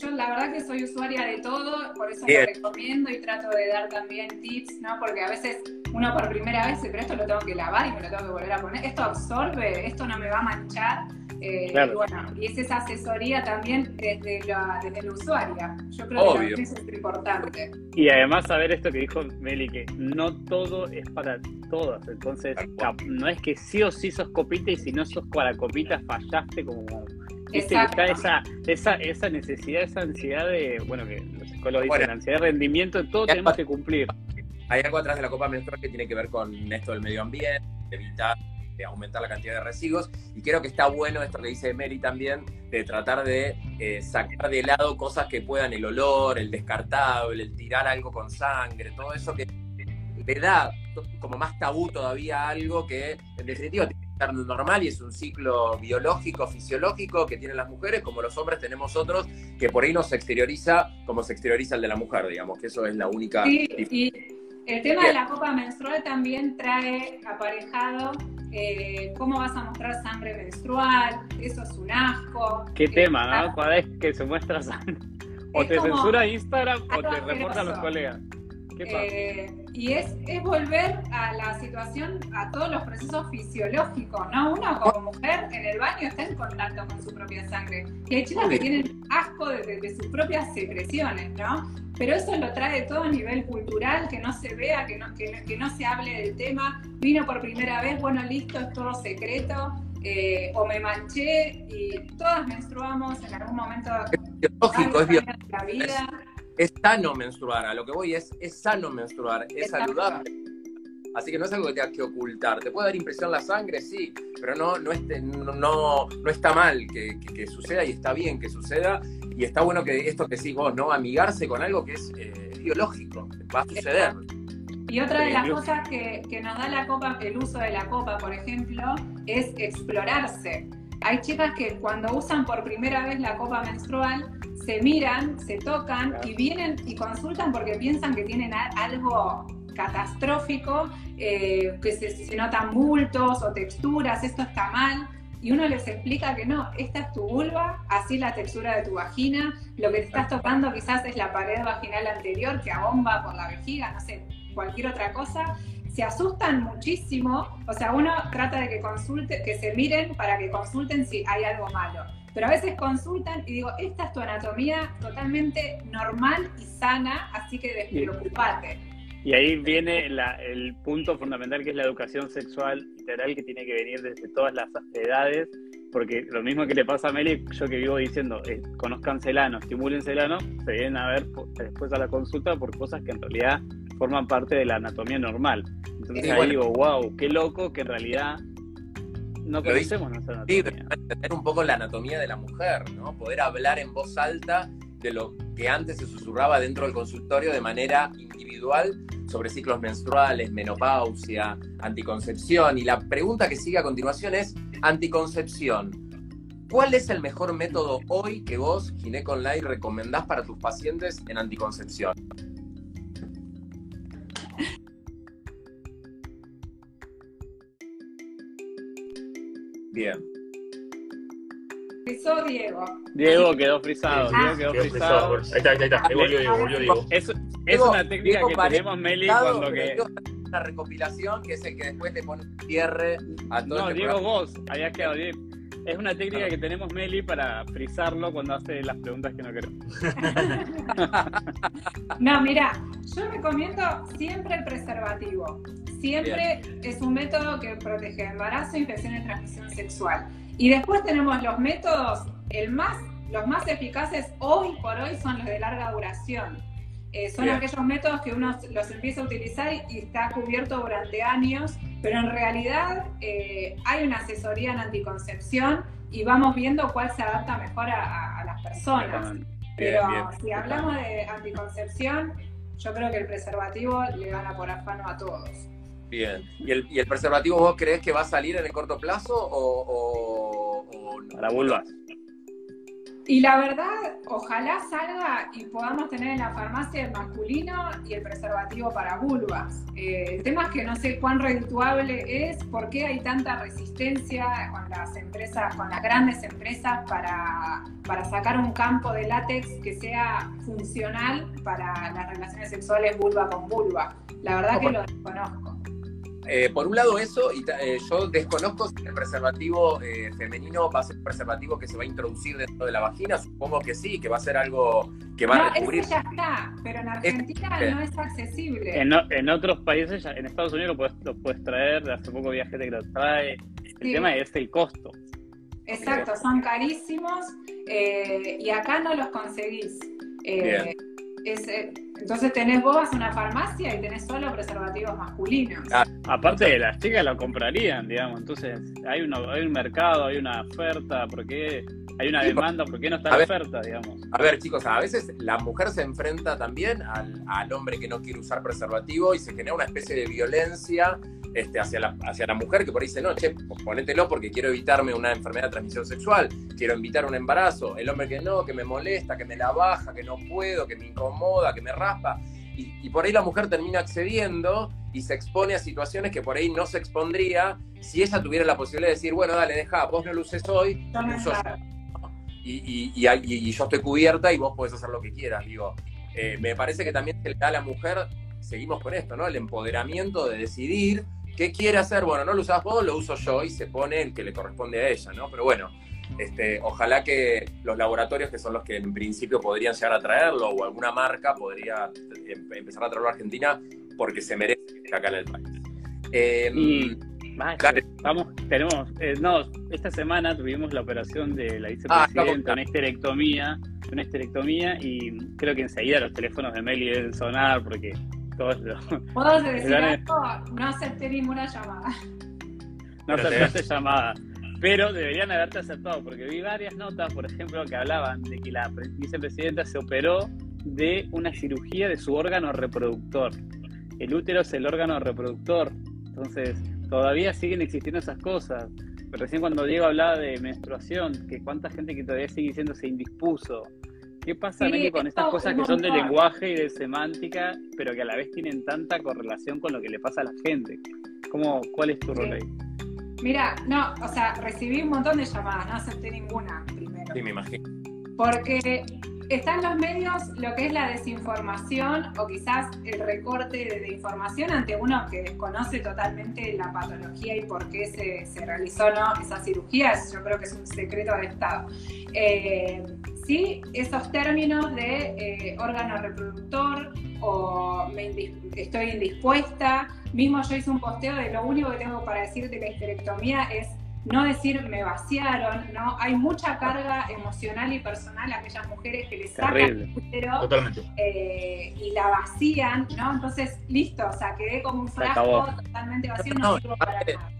yo, la verdad que soy usuaria de todo, por eso lo recomiendo y trato de dar también tips, ¿no? Porque a veces uno por primera vez, pero esto lo tengo que lavar y me lo tengo que volver a poner. Esto absorbe, esto no me va a manchar. Eh, y bueno, y es esa asesoría también desde la, desde la usuaria. Yo creo que eso es importante. Y además saber esto que dijo Meli, que no todo es para todas. Entonces, no es que sí o sí sos copita y si no sos para copita fallaste como... Está esa, esa, esa necesidad, esa ansiedad de, bueno, que los psicólogos dicen, ansiedad de rendimiento, todo tenemos que cumplir. Hay algo atrás de la copa menstrual que tiene que ver con esto del medio ambiente, evitar aumentar la cantidad de residuos. Y creo que está bueno esto que dice Mary también, de tratar de eh, sacar de lado cosas que puedan el olor, el descartable, el tirar algo con sangre, todo eso que le da como más tabú todavía algo que en definitiva tiene normal y es un ciclo biológico, fisiológico que tienen las mujeres, como los hombres tenemos otros, que por ahí no se exterioriza como se exterioriza el de la mujer, digamos, que eso es la única... Sí, el tema de la copa menstrual también trae aparejado eh, cómo vas a mostrar sangre menstrual, eso es un asco. Qué tema, ¿no? Cada vez que se muestra sangre. <laughs> O te censura Instagram o te reportan los colegas. Eh, y es, es volver a la situación, a todos los procesos fisiológicos, ¿no? Uno como mujer en el baño está en contacto con su propia sangre. Y hay chicas que tienen asco de, sus propias secreciones, ¿no? Pero eso lo trae todo a nivel cultural, que no se vea, que no, que, no se hable del tema. Vino por primera vez, bueno, listo, es todo secreto. Eh, o me manché y todas menstruamos en algún momento. Es lógico, es, la vida. Es, sano menstruar, a lo que voy es, es sano menstruar, es saludable Así que no es algo que tengas que ocultar. ¿Te puede dar impresión la sangre? Sí, pero no, no, no, no, está mal que, suceda y está bien que suceda. Y está bueno que esto que decís vos, ¿no? Amigarse con algo que es eh, biológico, va a suceder. Y otra de las cosas que, que nos da la copa, el uso de la copa, por ejemplo, es explorarse. Hay chicas que cuando usan por primera vez la copa menstrual, se miran, se tocan y vienen y consultan porque piensan que tienen algo catastrófico, eh, que se, notan bultos o texturas, esto está mal. Y uno les explica que no, esta es tu vulva, así la textura de tu vagina, lo que te estás tocando quizás es la pared vaginal anterior que abomba por la vejiga, no sé, cualquier otra cosa. Se asustan muchísimo, o sea, uno trata de que consulte, que se miren para que consulten si hay algo malo. Pero a veces consultan y digo, esta es tu anatomía totalmente normal y sana, así que despreocupate y ahí viene el punto fundamental que es la educación sexual integral que tiene que venir desde todas las edades, porque lo mismo que le pasa a Meli, yo que vivo diciendo, eh, conozcan celano, estimulen celano, se vienen a ver después a la consulta por cosas que en realidad forman parte de la anatomía normal. Entonces ahí digo, wow, qué loco que en realidad no conocemos nuestra anatomía. Sí, entender un poco la anatomía de la mujer, ¿no? Poder hablar en voz alta de lo que antes se susurraba dentro del consultorio de manera individual sobre ciclos menstruales, menopausia, anticoncepción. Y la pregunta que sigue a continuación es, anticoncepción. ¿Cuál es el mejor método hoy que vos, Gineco Online, recomendás para tus pacientes en anticoncepción? Bien. Frisó Diego. Diego quedó frisado. Ah. Diego quedó, frisado. Ahí está, ahí está. Ahí volvió Diego, volvió Diego. Es, es una técnica que tenemos, Meli, cuando que. Una recopilación que es el que después le pone cierre a todo No, este Diego, vos, habías quedado bien. Es una técnica que tenemos, Meli, para frizarlo cuando hace las preguntas que no queremos. <laughs> no, mira, yo recomiendo siempre el preservativo. Siempre es un método que protege embarazo, infección y transmisión sexual. Y después tenemos los métodos, el más, los más eficaces hoy por hoy son los de larga duración. Eh, son aquellos métodos que uno los empieza a utilizar y, está cubierto durante años, pero en realidad eh, hay una asesoría en anticoncepción y vamos viendo cuál se adapta mejor a, las personas. pero si hablamos de anticoncepción, yo creo que el preservativo le gana por afano a todos. Bien. ¿Y el, ¿Y el, preservativo vos crees que va a salir en el corto plazo o, no? Para vulvas. Y la verdad, ojalá salga y podamos tener en la farmacia el masculino y el preservativo para vulvas. Eh, el tema es que no sé cuán redituable es, por qué hay tanta resistencia con las empresas, con las grandes empresas para, para sacar un campo de látex que sea funcional para las relaciones sexuales vulva con vulva. La verdad que lo desconozco. Eh, por un lado eso, y eh, yo desconozco si el preservativo eh, femenino va a ser un preservativo que se va a introducir dentro de la vagina, supongo que sí, que va a ser algo que va a recubrir. ya está, pero en Argentina no es accesible. En, otros países, en Estados Unidos lo puedes, traer, de hace poco había gente que lo trae. El tema es el costo. Exacto, son carísimos y acá no los conseguís. Entonces tenés vos una farmacia y tenés solo preservativos masculinos. Ah, aparte de las chicas lo comprarían, digamos. Entonces hay, hay un mercado, hay una oferta, porque hay una demanda, ¿por qué no está la oferta, digamos? A ver, chicos, a veces la mujer se enfrenta también al, al hombre que no quiere usar preservativo y se genera una especie de violencia este, hacia, la, hacia la mujer que por ahí dice, no, che, ponételo porque quiero evitarme una enfermedad de transmisión sexual, quiero evitar un embarazo. El hombre que no, que me molesta, que me la baja, que no puedo, que me incomoda, que me raspa. Y, por ahí la mujer termina accediendo y se expone a situaciones que por ahí no se expondría si ella tuviera la posibilidad de decir, bueno, dale, deja, vos no lo uses hoy, y, y, yo estoy cubierta y vos podés hacer lo que quieras. Digo, eh, me parece que también se le da a la mujer, seguimos con esto, ¿no? El empoderamiento de decidir ¿qué quiere hacer? Bueno, no lo usas vos, lo uso yo y se pone el que le corresponde a ella, ¿no? Pero bueno, este, ojalá que los laboratorios, que son los que en principio podrían llegar a traerlo, o alguna marca podría em, empezar a traerlo a Argentina, porque se merece que esté acá en el país. Em, y, vamos, tenemos, eh, no, esta semana tuvimos la operación de la ah, vicepresidenta, una esterectomía, una esterectomía, y creo que enseguida los teléfonos de Meli deben sonar, porque ¿Puedo <laughs> decir algo? No acepté ninguna llamada. No aceptaste llamada pero deberían haberte aceptado, porque vi varias notas, por ejemplo, que hablaban de que la vicepresidenta se operó de una cirugía de su órgano reproductor. El útero es el órgano reproductor, entonces todavía siguen existiendo esas cosas. Pero recién cuando Diego hablaba de menstruación, que cuánta gente que todavía sigue diciendo se indispuso. ¿Qué pasa, con estas cosas que son de lenguaje y de semántica, pero que a la vez tienen tanta correlación con lo que le pasa a la gente? ¿Cómo, ¿Cuál es tu rol ahí? Mira, no, o sea, recibí un montón de llamadas, no acepté ninguna primero. Sí, me imagino. Porque está en los medios lo que es la desinformación o quizás el recorte de, información ante uno que desconoce totalmente la patología y por qué se, realizó no esa cirugía. yo creo que es un secreto de Estado. Eh, sí, esos términos de eh, órgano reproductor o estoy indispuesta, Mismo yo hice un posteo de lo único que tengo para decir de la histerectomía es no decir me vaciaron, ¿no? Hay mucha carga emocional y personal a aquellas mujeres que les sacan el útero eh, y la vacían, ¿no? Entonces, listo, o sea, quedé como un frasco totalmente vacío, no, sirvo para nada.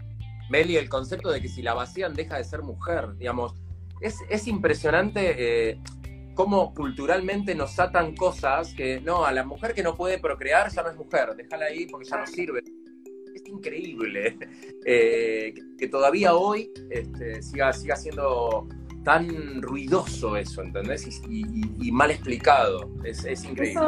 Meli, el concepto de que si la vacían deja de ser mujer, digamos, es, es impresionante eh, cómo culturalmente nos atan cosas que, no, a la mujer que no puede procrear ya no es mujer, déjala ahí porque ya no sirve. Es increíble <laughs> eh, que, todavía hoy este, siga, siga siendo tan ruidoso eso, ¿entendés? Y, mal explicado. Es, es, increíble.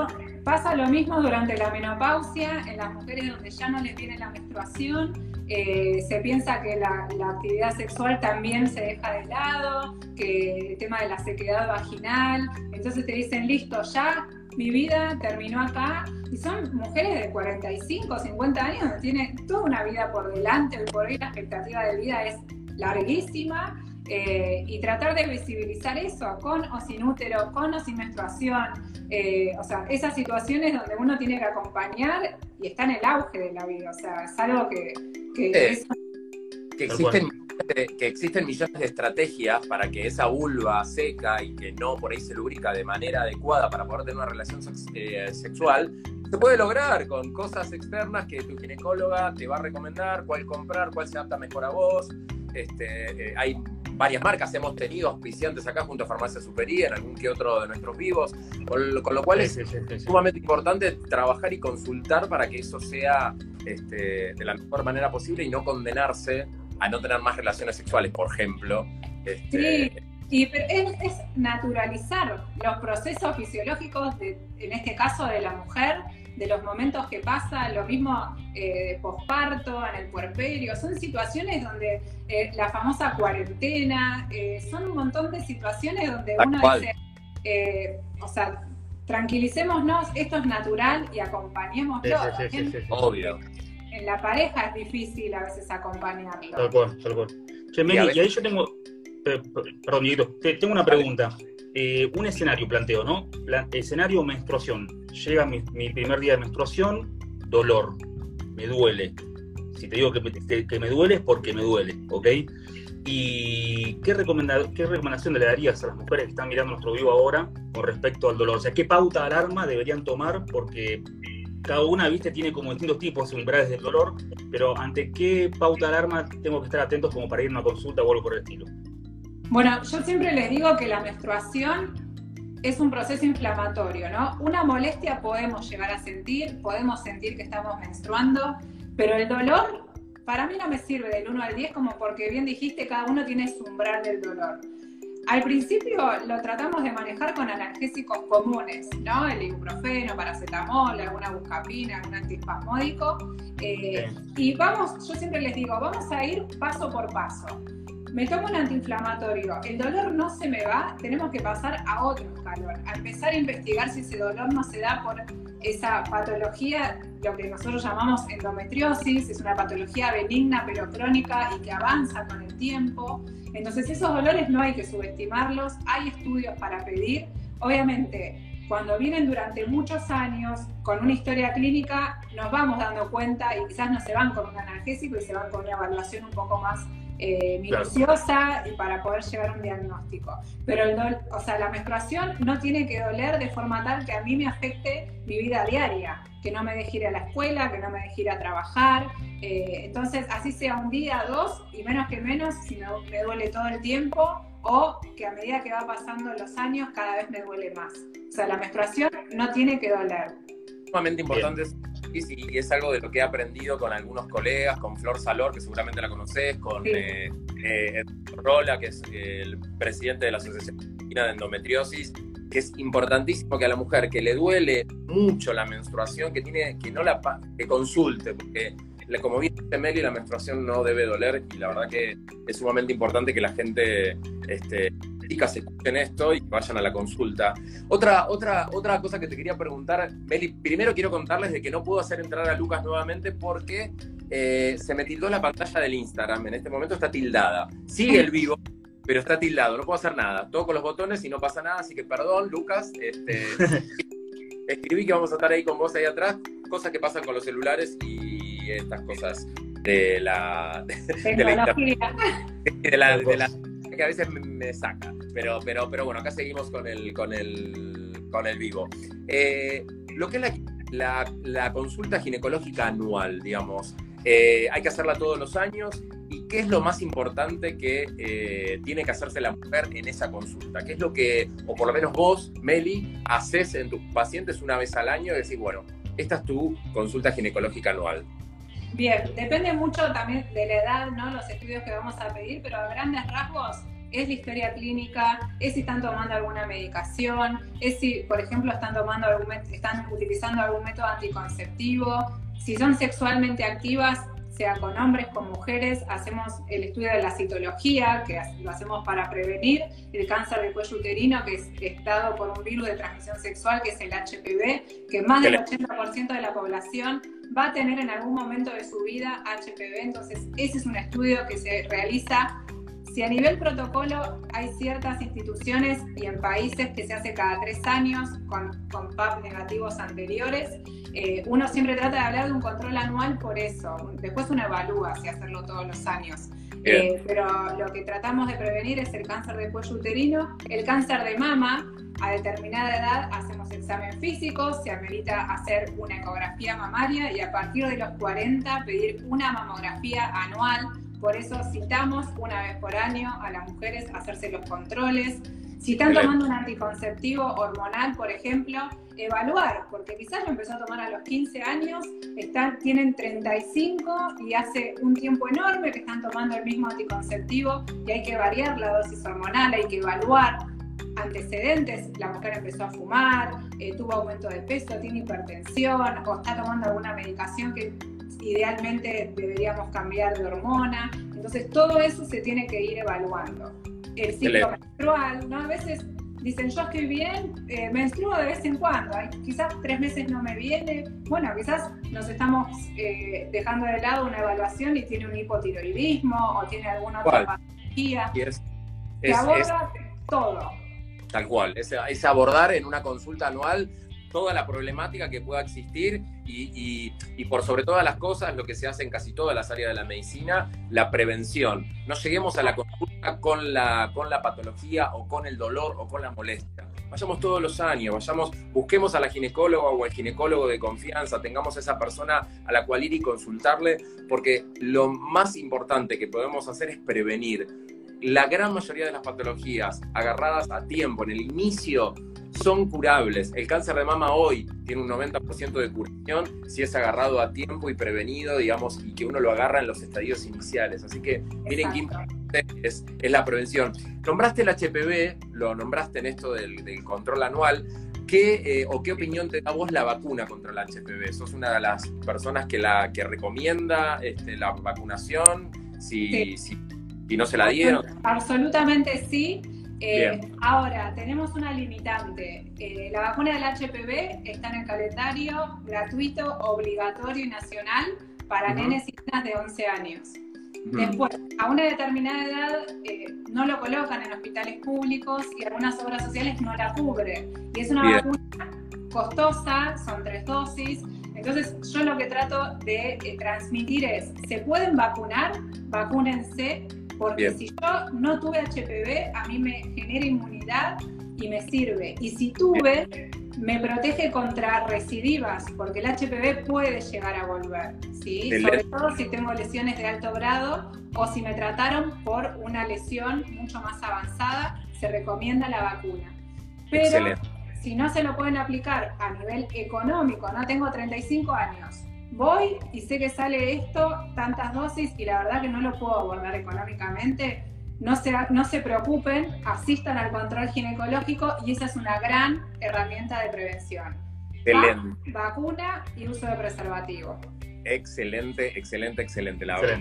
Pasa lo mismo durante la menopausia, en las mujeres donde ya no les viene la menstruación eh, se piensa que la, actividad sexual también se deja de lado, que el tema de la sequedad vaginal, entonces te dicen, listo, ya mi vida terminó acá, y son mujeres de 45, 50 años, que tienen toda una vida por delante, hoy por la expectativa de vida es larguísima, eh, y tratar de visibilizar eso, con o sin útero, con o sin menstruación, eh, o sea, esas situaciones donde uno tiene que acompañar y está en el auge de la vida, o sea, es algo que... Que, existen, que existen millones de estrategias para que esa vulva seca y que no por ahí se lubrica de manera adecuada para poder tener una relación eh, sexual, se puede lograr con cosas externas que tu ginecóloga te va a recomendar, cuál comprar, cuál se adapta mejor a vos. Este, hay varias marcas, hemos tenido auspiciantes acá junto a Farmacia Supería, en algún que otro de nuestros vivos, con, lo cual es sumamente importante trabajar y consultar para que eso sea este, de la mejor manera posible y no condenarse a no tener más relaciones sexuales, por ejemplo. Este, sí, pero es, naturalizar los procesos fisiológicos, en este caso de la mujer, de los momentos que pasa, lo mismo eh, de posparto, en el puerperio, son situaciones donde eh, la famosa cuarentena, eh, son un montón de situaciones donde uno dice, o sea, tranquilicémonos, esto es natural y acompañémoslo. Obvio. En la pareja es difícil a veces acompañarlo. Tal cual, tal cual. Che, Meli, y, ahí yo tengo, perdón, Dieguito, tengo una pregunta. Un escenario planteo, ¿no? escenario menstruación llega mi, primer día de menstruación, dolor, me duele. Si te digo que me, me duele es porque me duele, ¿ok? ¿Y qué, qué recomendación le darías a las mujeres que están mirando nuestro vivo ahora con respecto al dolor? O sea, ¿qué pauta alarma deberían tomar? Porque cada una, viste, tiene como distintos tipos umbrales del dolor, pero ¿ante qué pauta alarma tengo que estar atentos como para ir a una consulta o algo por el estilo? Bueno, yo siempre les digo que la menstruación es un proceso inflamatorio, ¿no? Una molestia podemos llegar a sentir, podemos sentir que estamos menstruando, pero el dolor para mí no me sirve del 1 al 10 como porque bien dijiste, cada uno tiene su umbral del dolor. Al principio lo tratamos de manejar con analgésicos comunes, ¿no? El ibuprofeno, paracetamol, alguna buscapina, algún antiespasmódico. Eh, y vamos, yo siempre les digo, vamos a ir paso por paso me tomo un antiinflamatorio, el dolor no se me va, tenemos que pasar a otro escalón, a empezar a investigar si ese dolor no se da por esa patología, lo que nosotros llamamos endometriosis, es una patología benigna pero crónica y que avanza con el tiempo. Entonces esos dolores no hay que subestimarlos, hay estudios para pedir. Obviamente, cuando vienen durante muchos años con una historia clínica, nos vamos dando cuenta y quizás no se van con un analgésico y se van con una evaluación un poco más eh, minuciosa y para poder llegar a un diagnóstico. Pero el o sea, la menstruación no tiene que doler de forma tal que a mí me afecte mi vida diaria, que no me deje ir a la escuela, que no me deje ir a trabajar. Eh, entonces, así sea un día, dos, y menos que menos, si me, me duele todo el tiempo, o que a medida que va pasando los años cada vez me duele más. O sea, la menstruación no tiene que doler. Sumamente importante y es algo de lo que he aprendido con algunos colegas, con Flor Salor, que seguramente la conoces, con eh, eh, Rola, que es el presidente de la Asociación de Endometriosis, que es importantísimo que a la mujer que le duele mucho la menstruación, que tiene que no la que consulte, porque como dice Meli, la menstruación no debe doler y la verdad que es sumamente importante que la gente este, chicas escuchen esto y vayan a la consulta. Otra, otra, otra cosa que te quería preguntar, Meli, primero quiero contarles de que no puedo hacer entrar a Lucas nuevamente porque eh, se me tildó la pantalla del Instagram. En este momento está tildada. Sigue el vivo, pero está tildado. No puedo hacer nada. Toco los botones y no pasa nada. Así que perdón, Lucas. Este, <laughs> escribí que vamos a estar ahí con vos ahí atrás. Cosas que pasan con los celulares y estas cosas de la, <laughs> de, la, de la que a veces me, saca. Pero, pero, pero bueno, acá seguimos con el, con el, con el vivo. Eh, lo que es la, la, consulta ginecológica anual, digamos, eh, hay que hacerla todos los años. ¿Y qué es lo más importante que eh, tiene que hacerse la mujer en esa consulta? ¿Qué es lo que, o por lo menos vos, Meli, haces en tus pacientes una vez al año y decir, bueno, esta es tu consulta ginecológica anual? Bien, depende mucho también de la edad, ¿no? Los estudios que vamos a pedir, pero a grandes rasgos es la historia clínica, es si están tomando alguna medicación, es si, por ejemplo, están tomando algún, están utilizando algún método anticonceptivo, si son sexualmente activas, sea con hombres, con mujeres, hacemos el estudio de la citología, que lo hacemos para prevenir el cáncer del cuello uterino, que es dado por un virus de transmisión sexual, que es el HPV, que más del 80% de la población va a tener en algún momento de su vida HPV, entonces ese es un estudio que se realiza. Si a nivel protocolo hay ciertas instituciones y en países que se hace cada tres años con, con PAP negativos anteriores, eh, uno siempre trata de hablar de un control anual por eso. Después uno evalúa si hacerlo todos los años. Eh, pero lo que tratamos de prevenir es el cáncer de cuello uterino, el cáncer de mama. A determinada edad hacemos examen físico, se amerita hacer una ecografía mamaria y a partir de los 40 pedir una mamografía anual. Por eso citamos una vez por año a las mujeres a hacerse los controles. Si están tomando un anticonceptivo hormonal, por ejemplo, evaluar, porque quizás lo empezó a tomar a los 15 años, están, tienen 35 y hace un tiempo enorme que están tomando el mismo anticonceptivo y hay que variar la dosis hormonal, hay que evaluar antecedentes, la mujer empezó a fumar, eh, tuvo aumento de peso, tiene hipertensión o está tomando alguna medicación que idealmente deberíamos cambiar de hormona. Entonces todo eso se tiene que ir evaluando. El ciclo menstrual, ¿no? A veces dicen, yo estoy bien, eh, menstruo de vez en cuando, quizás tres meses no me viene, bueno, quizás nos estamos eh, dejando de lado una evaluación y tiene un hipotiroidismo o tiene alguna otra patología. Es, aborda todo. Tal cual, es abordar en una consulta anual toda la problemática que pueda existir y, por sobre todas las cosas, lo que se hace en casi todas las áreas de la medicina, la prevención. No lleguemos a la consulta con la, con la patología o con el dolor o con la molestia. Vayamos todos los años, vayamos, busquemos a la ginecóloga o al ginecólogo de confianza, tengamos a esa persona a la cual ir y consultarle, porque lo más importante que podemos hacer es prevenir. La gran mayoría de las patologías agarradas a tiempo, en el inicio son curables. El cáncer de mama hoy tiene un 90% de curación si es agarrado a tiempo y prevenido, digamos, y que uno lo agarra en los estadios iniciales. Así que miren qué importante es, la prevención. Nombraste el HPV, lo nombraste en esto del, control anual. ¿Qué, eh, o qué opinión te da vos la vacuna contra el HPV? ¿Sos una de las personas que, la, que recomienda este, la vacunación? Si, Si no se la dieron. Absolutamente sí. Eh, ahora, tenemos una limitante. Eh, la vacuna del HPV está en el calendario gratuito, obligatorio y nacional para nenes y niñas de 11 años. Después, a una determinada edad eh, no lo colocan en hospitales públicos y algunas obras sociales no la cubren. Y es una vacuna costosa, son tres dosis. Entonces, yo lo que trato de transmitir es, ¿se pueden vacunar? Vacúnense porque si yo no tuve HPV, a mí me genera inmunidad y me sirve. Y si tuve, me protege contra recidivas, porque el HPV puede llegar a volver, ¿sí? Sobre todo si tengo lesiones de alto grado o si me trataron por una lesión mucho más avanzada, se recomienda la vacuna. Pero si no se lo pueden aplicar a nivel económico, no tengo 35 años, voy y sé que sale esto, tantas dosis, y la verdad que no lo puedo abordar económicamente, no se, no se preocupen, asistan al control ginecológico y esa es una gran herramienta de prevención. Excelente. vacuna y uso de preservativo. Excelente, excelente, excelente, la verdad.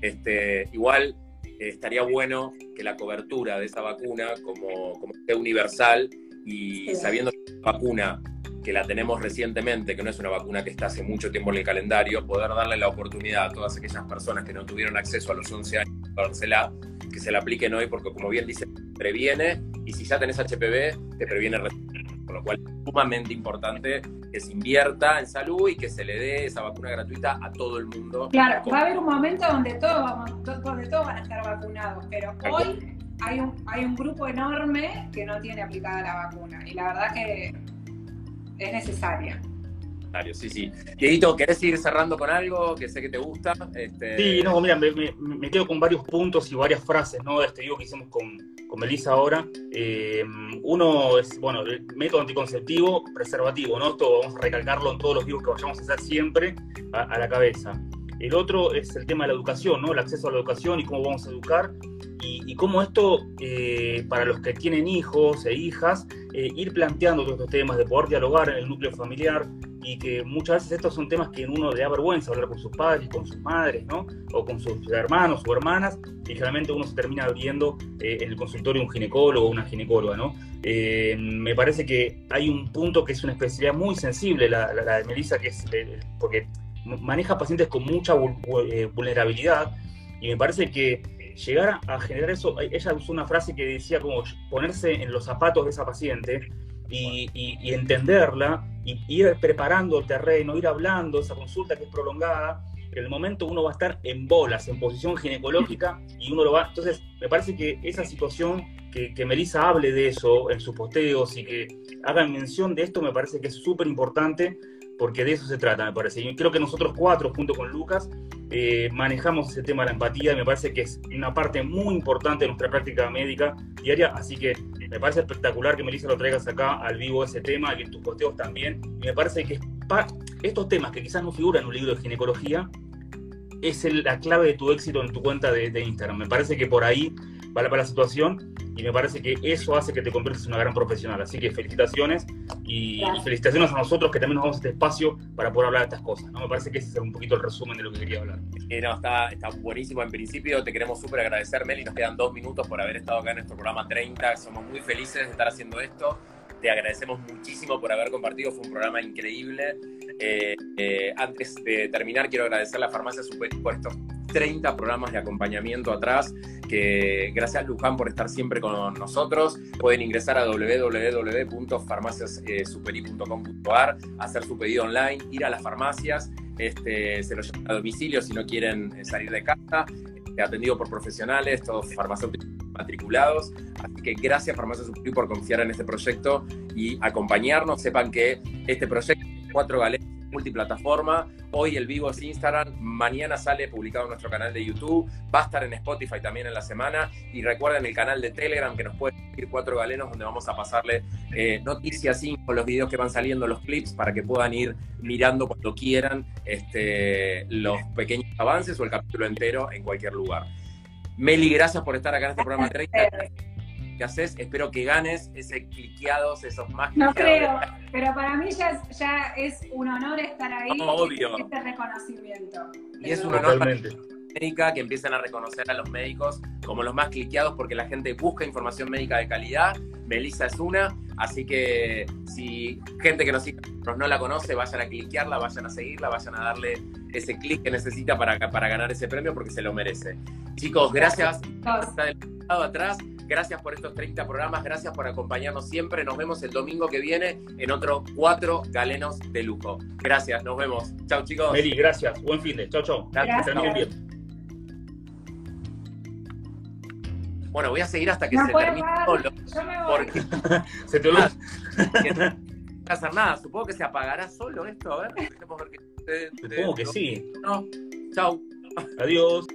Este, igual eh, estaría bueno que la cobertura de esa vacuna, como, como universal, y sabiendo que la vacuna que la tenemos recientemente, que no es una vacuna que está hace mucho tiempo en el calendario, poder darle la oportunidad a todas aquellas personas que no tuvieron acceso a los 11 años dársela, que se la apliquen hoy, porque como bien dice, previene, y si ya tenés HPV, te previene Con lo cual es sumamente importante que se invierta en salud y que se le dé esa vacuna gratuita a todo el mundo. Claro, va a haber un momento donde todos, vamos, donde todos van a estar vacunados, pero hoy hay un, hay un grupo enorme que no tiene aplicada la vacuna. Y la verdad que es necesaria. Sí, sí. Dieguito, ¿querés ir cerrando con algo que sé que te gusta? Este... Sí, no, mira, me, quedo con varios puntos y varias frases, ¿no? Este digo que hicimos con, con Melissa ahora. Eh, uno es, bueno, el método anticonceptivo, preservativo, ¿no? Esto vamos a recalcarlo en todos los vivos que vayamos a hacer siempre a, la cabeza. El otro es el tema de la educación, ¿no? El acceso a la educación y cómo vamos a educar. Y, cómo esto, eh, para los que tienen hijos e hijas, eh, ir planteando todos estos temas de poder dialogar en el núcleo familiar y que muchas veces estos son temas que uno le da vergüenza hablar con sus padres, con sus madres, ¿no? O con sus hermanos o hermanas, y generalmente uno se termina viendo eh, en el consultorio un ginecólogo o una ginecóloga, ¿no? Eh, me parece que hay un punto que es una especialidad muy sensible, la, de Melissa, que es porque maneja pacientes con mucha vulnerabilidad, y me parece que llegar a generar eso, ella usó una frase que decía como ponerse en los zapatos de esa paciente y, entenderla y ir preparando el terreno, ir hablando, esa consulta que es prolongada, en el momento uno va a estar en bolas, en posición ginecológica y uno lo va... Entonces, me parece que esa situación, que, que Melissa hable de eso en sus posteos y que hagan mención de esto, me parece que es súper importante porque de eso se trata, me parece. Y creo que nosotros cuatro, junto con Lucas, eh, manejamos ese tema de la empatía me parece que es una parte muy importante de nuestra práctica médica diaria, así que me parece espectacular que Melissa lo traigas acá al vivo ese tema y en tus posteos también. Me parece que estos temas que quizás no figuran en un libro de ginecología es la clave de tu éxito en tu cuenta de, de Instagram. Me parece que por ahí vale para la situación y me parece que eso hace que te conviertas en una gran profesional. Así que felicitaciones y, felicitaciones a nosotros que también nos damos este espacio para poder hablar de estas cosas. ¿no? Me parece que ese es un poquito el resumen de lo que quería hablar. no, está, está buenísimo. En principio te queremos súper agradecer, Meli. Nos quedan dos minutos por haber estado acá en nuestro programa 30. Somos muy felices de estar haciendo esto. Te agradecemos muchísimo por haber compartido. Fue un programa increíble. Eh, eh, antes de terminar, quiero agradecer a la Farmacia Super por estos 30 programas de acompañamiento atrás, que gracias Luján por estar siempre con nosotros. Pueden ingresar a www.farmaciasuperi.com.ar, hacer su pedido online, ir a las farmacias, este, se lo llevan a domicilio si no quieren eh, salir de casa, este, atendido por profesionales, todos farmacéuticos matriculados. Así que gracias Farmacia Superi por confiar en este proyecto y acompañarnos. Sepan que este proyecto, Cuatro Galeras, multiplataforma. Hoy el vivo es Instagram, mañana sale publicado en nuestro canal de YouTube, va a estar en Spotify también en la semana. Y recuerden el canal de Telegram que nos puede seguir Cuatro Galenos, donde vamos a pasarle eh, noticias con los videos que van saliendo, los clips, para que puedan ir mirando cuando quieran este, los pequeños avances o el capítulo entero en cualquier lugar. Meli, gracias por estar acá en este programa 30 que haces. Espero que ganes ese cliqueados, esos más No creo, pero para mí ya, ya es un honor estar ahí. obvio. Este reconocimiento. Y es un honor médica, que empiecen a reconocer a los médicos como los más cliqueados porque la gente busca información médica de calidad. Melissa es una, así que si gente que nos sigue no la conoce, vayan a cliquearla, vayan a seguirla, vayan a darle ese clic que necesita para, para ganar ese premio porque se lo merece. Chicos, gracias. Está del lado atrás. Gracias por estos 30 programas, gracias por acompañarnos siempre. Nos vemos el domingo que viene en otro cuatro galenos de lujo. Gracias, nos vemos. Chao, chicos. Meli, gracias. Buen fin de. Chao, chao. Gracias. bien. Bueno, voy a seguir hasta que se termine solo. Porque <laughs> se te olvida. No hacer nada. Supongo que se apagará solo esto. A ver, Supongo que sí. No. Chao. Adiós.